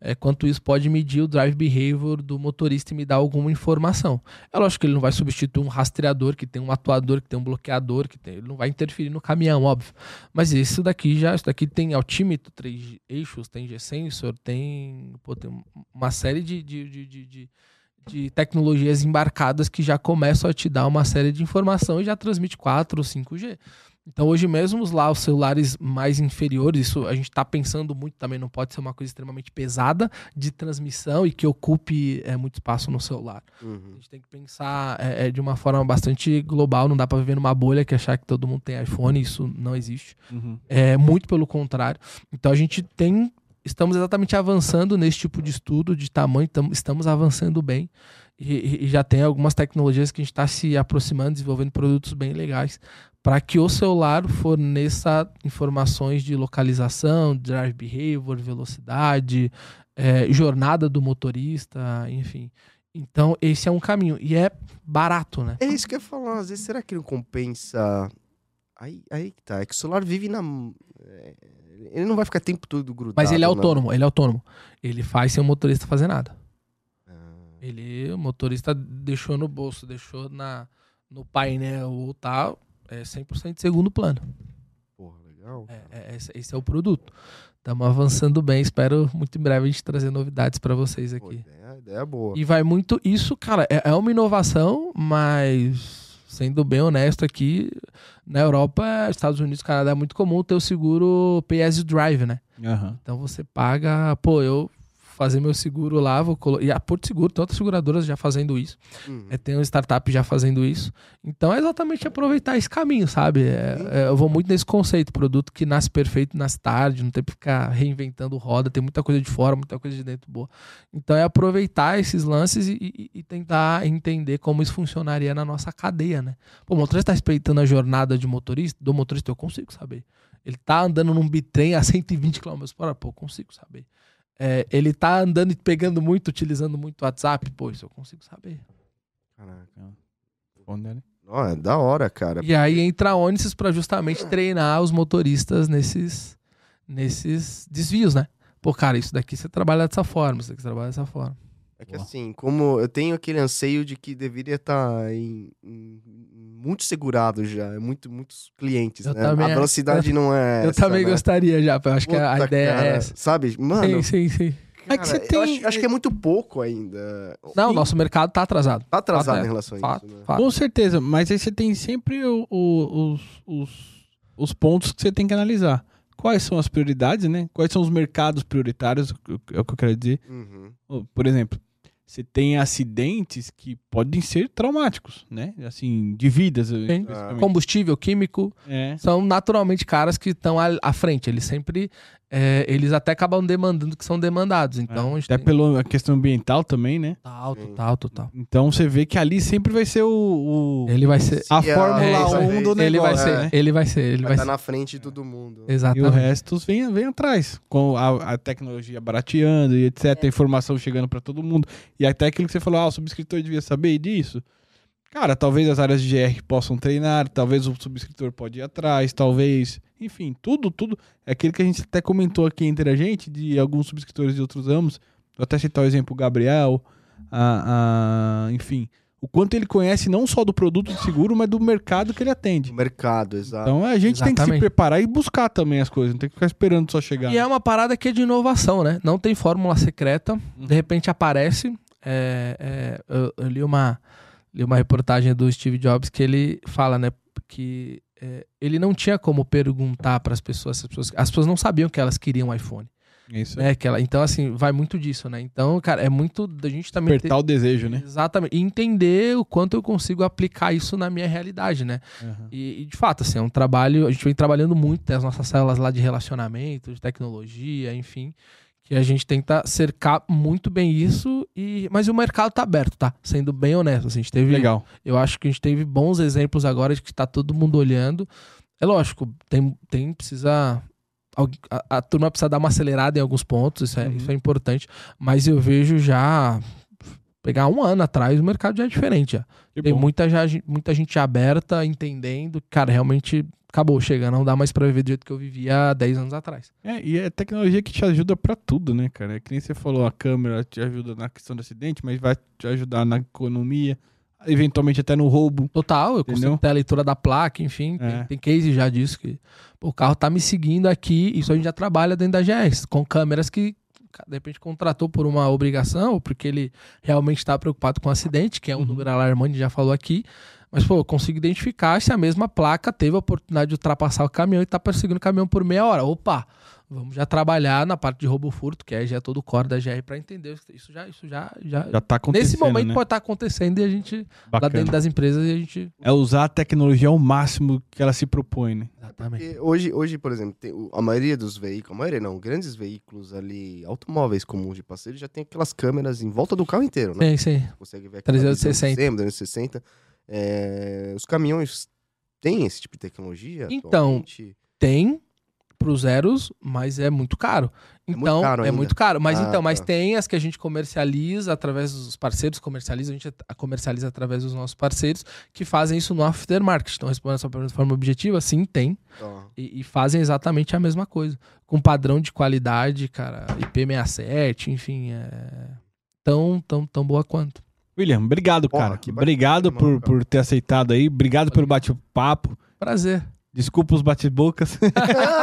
S3: é, quanto isso pode medir o drive behavior do motorista e me dar alguma informação. É lógico que ele não vai substituir um rastreador que tem um atuador, que tem um bloqueador, que tem, ele não vai interferir no caminhão, óbvio. Mas isso daqui já, isso daqui tem altímetro, três eixos, tem G-sensor, tem, tem uma série de, de, de, de de tecnologias embarcadas que já começam a te dar uma série de informação e já transmite 4 ou 5G. Então, hoje mesmo, lá, os celulares mais inferiores, isso a gente está pensando muito também, não pode ser uma coisa extremamente pesada de transmissão e que ocupe é, muito espaço no celular. Uhum. A gente tem que pensar é, de uma forma bastante global, não dá para viver numa bolha que achar que todo mundo tem iPhone, isso não existe. Uhum. É muito pelo contrário. Então, a gente tem, estamos exatamente avançando nesse tipo de estudo de tamanho, tam, estamos avançando bem. E, e, já tem algumas tecnologias que a gente está se aproximando, desenvolvendo produtos bem legais para que o celular forneça informações de localização, drive behavior, velocidade, é, jornada do motorista, enfim. Então, esse é um caminho. E é barato, né?
S2: É isso que eu ia falar. Às vezes, será que não compensa. Aí, aí que tá. É que o celular vive na. É, ele não vai ficar tempo todo grudado.
S3: Mas ele é autônomo, ele é autônomo. Ele faz sem o motorista fazer nada. Ah. Ele, o motorista deixou no bolso, deixou na, no painel ou tal é 100% de segundo plano.
S2: Porra, legal.
S3: É, é, esse é o produto. Estamos avançando bem. Espero muito em breve a gente trazer novidades para vocês aqui. Pô,
S2: ideia, ideia boa.
S3: E vai muito. Isso, cara, é, é uma inovação, mas sendo bem honesto aqui, na Europa, Estados Unidos, Canadá, é muito comum ter o seguro you drive, né? Uhum. Então você paga, pô, eu fazer meu seguro lá, vou colo... e a Porto Seguro, tem outras seguradoras já fazendo isso, uhum. é, tem um startup já fazendo isso. Então é exatamente aproveitar esse caminho, sabe? É, é, eu vou muito nesse conceito, produto que nasce perfeito, nasce tarde, não tem que ficar reinventando roda, tem muita coisa de fora, muita coisa de dentro boa. Então é aproveitar esses lances e, e, e tentar entender como isso funcionaria na nossa cadeia, né? Pô, o motorista está respeitando a jornada de motorista, do motorista, eu consigo saber. Ele tá andando num bitrem a 120 km por hora, pô, consigo saber. É, ele tá andando e pegando muito, utilizando muito o WhatsApp, pô, isso eu consigo saber.
S2: Caraca. Né? Não, é da hora, cara.
S3: E aí entra a Onisys para justamente treinar os motoristas nesses, nesses desvios, né? Pô, cara, isso daqui você trabalha dessa forma, isso daqui você trabalha dessa forma.
S2: É que Boa. assim, como eu tenho aquele anseio de que deveria estar tá em, em, muito segurado já, é muito, muitos clientes, eu né? Também, a velocidade eu, não é.
S3: Eu
S2: essa,
S3: também
S2: né?
S3: gostaria já, eu acho Puta, que a ideia
S2: cara,
S3: é essa.
S2: Sabe, mano?
S3: Sim, sim, sim.
S2: Cara, é que você tem... Acho, acho, que é muito pouco ainda.
S3: Não, o nosso mercado tá atrasado.
S2: Tá atrasado fato, em relação fato, a isso. Né?
S1: Com certeza, mas aí você tem sempre o, o, os, os, os pontos que você tem que analisar. Quais são as prioridades, né? Quais são os mercados prioritários, é o que eu quero dizer. Uhum. Por exemplo, você tem acidentes que podem ser traumáticos, né? Assim, de vidas.
S3: Combustível, químico, é. são naturalmente caras que estão à frente. Eles sempre é, eles até acabam demandando que são demandados. Então,
S1: é. Até tem... pela questão ambiental também, né?
S3: Total, total, total.
S1: Então você vê que ali sempre vai ser o.
S3: o... Ele vai ser.
S1: A Fórmula é, 1 do negócio.
S3: Ele vai ser. Né? Ele vai ser. Ele vai,
S2: vai estar
S3: tá
S2: na frente de todo mundo.
S3: Exatamente.
S1: E o resto vem, vem atrás. Com a, a tecnologia barateando e etc. A informação chegando para todo mundo. E até aquilo que você falou, ah, o subscritor devia saber disso. Cara, talvez as áreas de GR possam treinar, talvez o subscritor pode ir atrás, talvez. Enfim, tudo, tudo. É aquilo que a gente até comentou aqui entre a gente, de alguns subscritores de outros ramos. Vou até citar o exemplo o Gabriel, a, a- enfim. O quanto ele conhece não só do produto de seguro, mas do mercado que ele atende.
S2: Mercado, exato.
S1: Então a gente tem que se
S3: Exatamente.
S1: preparar e buscar também as coisas, não tem que ficar esperando só chegar.
S3: E é uma parada que é de inovação, né? Não tem fórmula secreta. De repente aparece. É, é, eu, eu li uma li uma reportagem do Steve Jobs que ele fala, né, que é, ele não tinha como perguntar para as pessoas, as pessoas, as pessoas não sabiam que elas queriam um iPhone,
S1: isso
S3: né? Que ela, então assim vai muito disso, né? Então, cara, é muito da gente também ter-
S1: Apertar o desejo, né?
S3: Exatamente. E entender o quanto eu consigo aplicar isso na minha realidade, né?
S1: Aham.
S3: E, e, de fato, assim, é um trabalho. A gente vem trabalhando muito, tem as nossas células lá de relacionamento, de tecnologia, enfim. Que a gente tenta cercar muito bem isso. E, mas o mercado tá aberto, tá? Sendo bem honesto. assim, a gente teve,
S1: Legal.
S3: Eu acho que a gente teve bons exemplos agora de que tá todo mundo olhando. É lógico, tem, tem precisa. A, a turma precisa dar uma acelerada em alguns pontos, isso é,
S1: Uhum.
S3: isso é importante. Mas eu vejo já. Pegar um ano atrás, o mercado já é diferente. Já.
S1: Que
S3: Tem
S1: bom.
S3: muita, já, muita gente aberta, entendendo, que, cara, realmente acabou, chega, não dá mais pra viver do jeito que eu vivia há 10 anos atrás.
S1: É, e é tecnologia que te ajuda pra tudo, né, cara? É que nem você falou, a câmera te ajuda na questão do acidente, mas vai te ajudar na economia, eventualmente até no roubo.
S3: Total, eu consigo
S1: Entendeu?
S3: ter a leitura da placa, enfim,
S1: É.
S3: tem, tem case já disso, que pô, o carro tá me seguindo aqui, isso a gente já trabalha dentro da GS, com câmeras que de repente contratou por uma obrigação, ou porque ele realmente está preocupado com o acidente, que é um
S1: Uhum.
S3: número alarmante, já falou aqui. Mas, pô, eu consigo identificar se a mesma placa teve a oportunidade de ultrapassar o caminhão e tá perseguindo o caminhão por meia hora. Opa! Vamos já trabalhar na parte de roubo furto, que é já todo o core da GR, para entender isso já, isso já, já,
S1: Já tá acontecendo,
S3: nesse momento
S1: né?
S3: pode estar acontecendo e a gente lá
S1: Bacana.
S3: dentro das empresas e a gente
S1: É usar a tecnologia ao máximo que ela se propõe, né?
S3: exatamente.
S2: Porque hoje, hoje, por exemplo, a maioria dos veículos, a maioria não, grandes veículos ali, automóveis comuns de passeio, já tem aquelas câmeras em volta do carro inteiro, né?
S3: Sim, sim.
S2: Consegue ver aquela
S3: 360.
S2: visão de cima, 360. É, os caminhões têm esse tipo de tecnologia?
S3: Então,
S2: atualmente?
S3: Tem pros zeros, mas é muito caro.
S2: É muito
S3: Então,
S2: caro
S3: é muito caro. Mas
S2: Ah,
S3: então, mas
S2: tá.
S3: tem as que a gente comercializa através dos parceiros, comercializa, a gente comercializa através dos nossos parceiros que fazem isso no aftermarket. Então, respondendo a sua pergunta de forma objetiva, sim, tem.
S2: Ó,
S3: E, e fazem exatamente a mesma coisa. Com padrão de qualidade, cara, IP67, enfim, é tão, tão, tão boa quanto.
S1: William, obrigado,
S2: Porra,
S1: cara. Obrigado por,
S2: cara.
S1: por ter aceitado aí. Obrigado pelo bate-papo.
S3: Prazer.
S1: Desculpa os bate-bocas.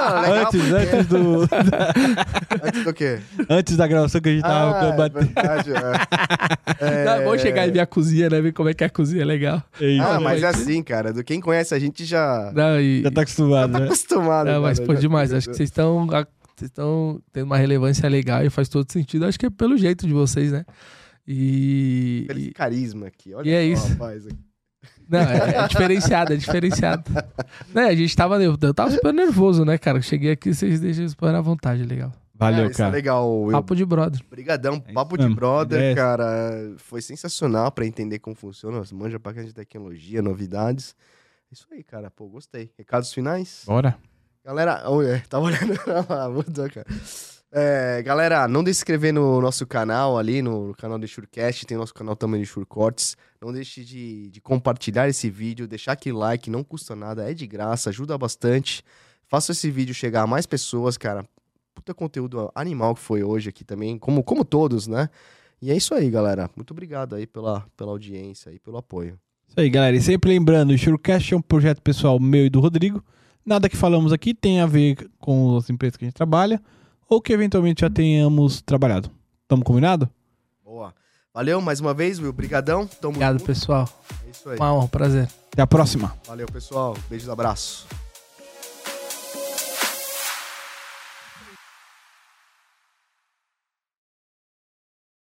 S2: Ah,
S1: antes,
S2: porque-
S1: antes, do,
S2: Antes do quê?
S1: antes da gravação que a gente tava
S2: Ah, é
S1: batendo.
S2: verdade, é.
S3: Não, é bom
S2: É,
S3: chegar e ver a cozinha, né? Ver como é que a cozinha é legal.
S1: É isso.
S2: Ah, mas é assim, cara. Do quem conhece a gente já,
S3: Não, e,
S1: Já tá acostumado,
S2: tá
S1: né?
S2: acostumado.
S3: Não, mas, pô,
S2: já-
S3: demais. Acho que vocês estão. Vocês estão tendo uma relevância legal e faz todo sentido. Acho que é pelo jeito de vocês, né? E.
S2: Esse
S3: e-
S2: carisma aqui. Olha
S3: e é isso.
S2: rapaz.
S3: não, é, é diferenciado, é diferenciado. né, a gente tava. Eu, eu tava super nervoso, né, cara? Eu Cheguei aqui, vocês deixam super à vontade, legal.
S1: Valeu,
S2: Ah, isso é
S1: cara.
S2: legal, Will.
S3: Papo de brother.
S2: Obrigadão,
S1: É
S2: papo de brother,
S1: É.
S2: cara. Foi sensacional pra entender como funciona. Manja pra de tecnologia, novidades. Isso aí, cara. Pô, gostei. Recados finais?
S1: Bora.
S2: Galera, olha, tava olhando lá, mudou, cara. É, galera, não deixe de se inscrever no nosso canal ali, no, canal do Surecast, tem nosso canal também de Shure Cortes. Não deixe de, de compartilhar esse vídeo, deixar aquele like, não custa nada, é de graça, ajuda bastante. Faça esse vídeo chegar a mais pessoas, cara. Puta conteúdo animal que foi hoje aqui também, como, como todos, né? E é isso aí, galera. Muito obrigado aí pela, pela audiência e pelo apoio.
S1: Isso aí, galera. E sempre lembrando, o Surecast é um projeto pessoal meu e do Rodrigo. Nada que falamos aqui tem a ver com as empresas que a gente trabalha ou que eventualmente já tenhamos trabalhado. Tamo combinado?
S2: Boa. Valeu mais uma vez, Will. Obrigadão. Tamo
S3: Obrigado,
S2: junto.
S3: pessoal.
S2: É isso aí.
S3: Uma honra, prazer.
S1: Até a próxima.
S2: Valeu, pessoal. Beijos, abraço.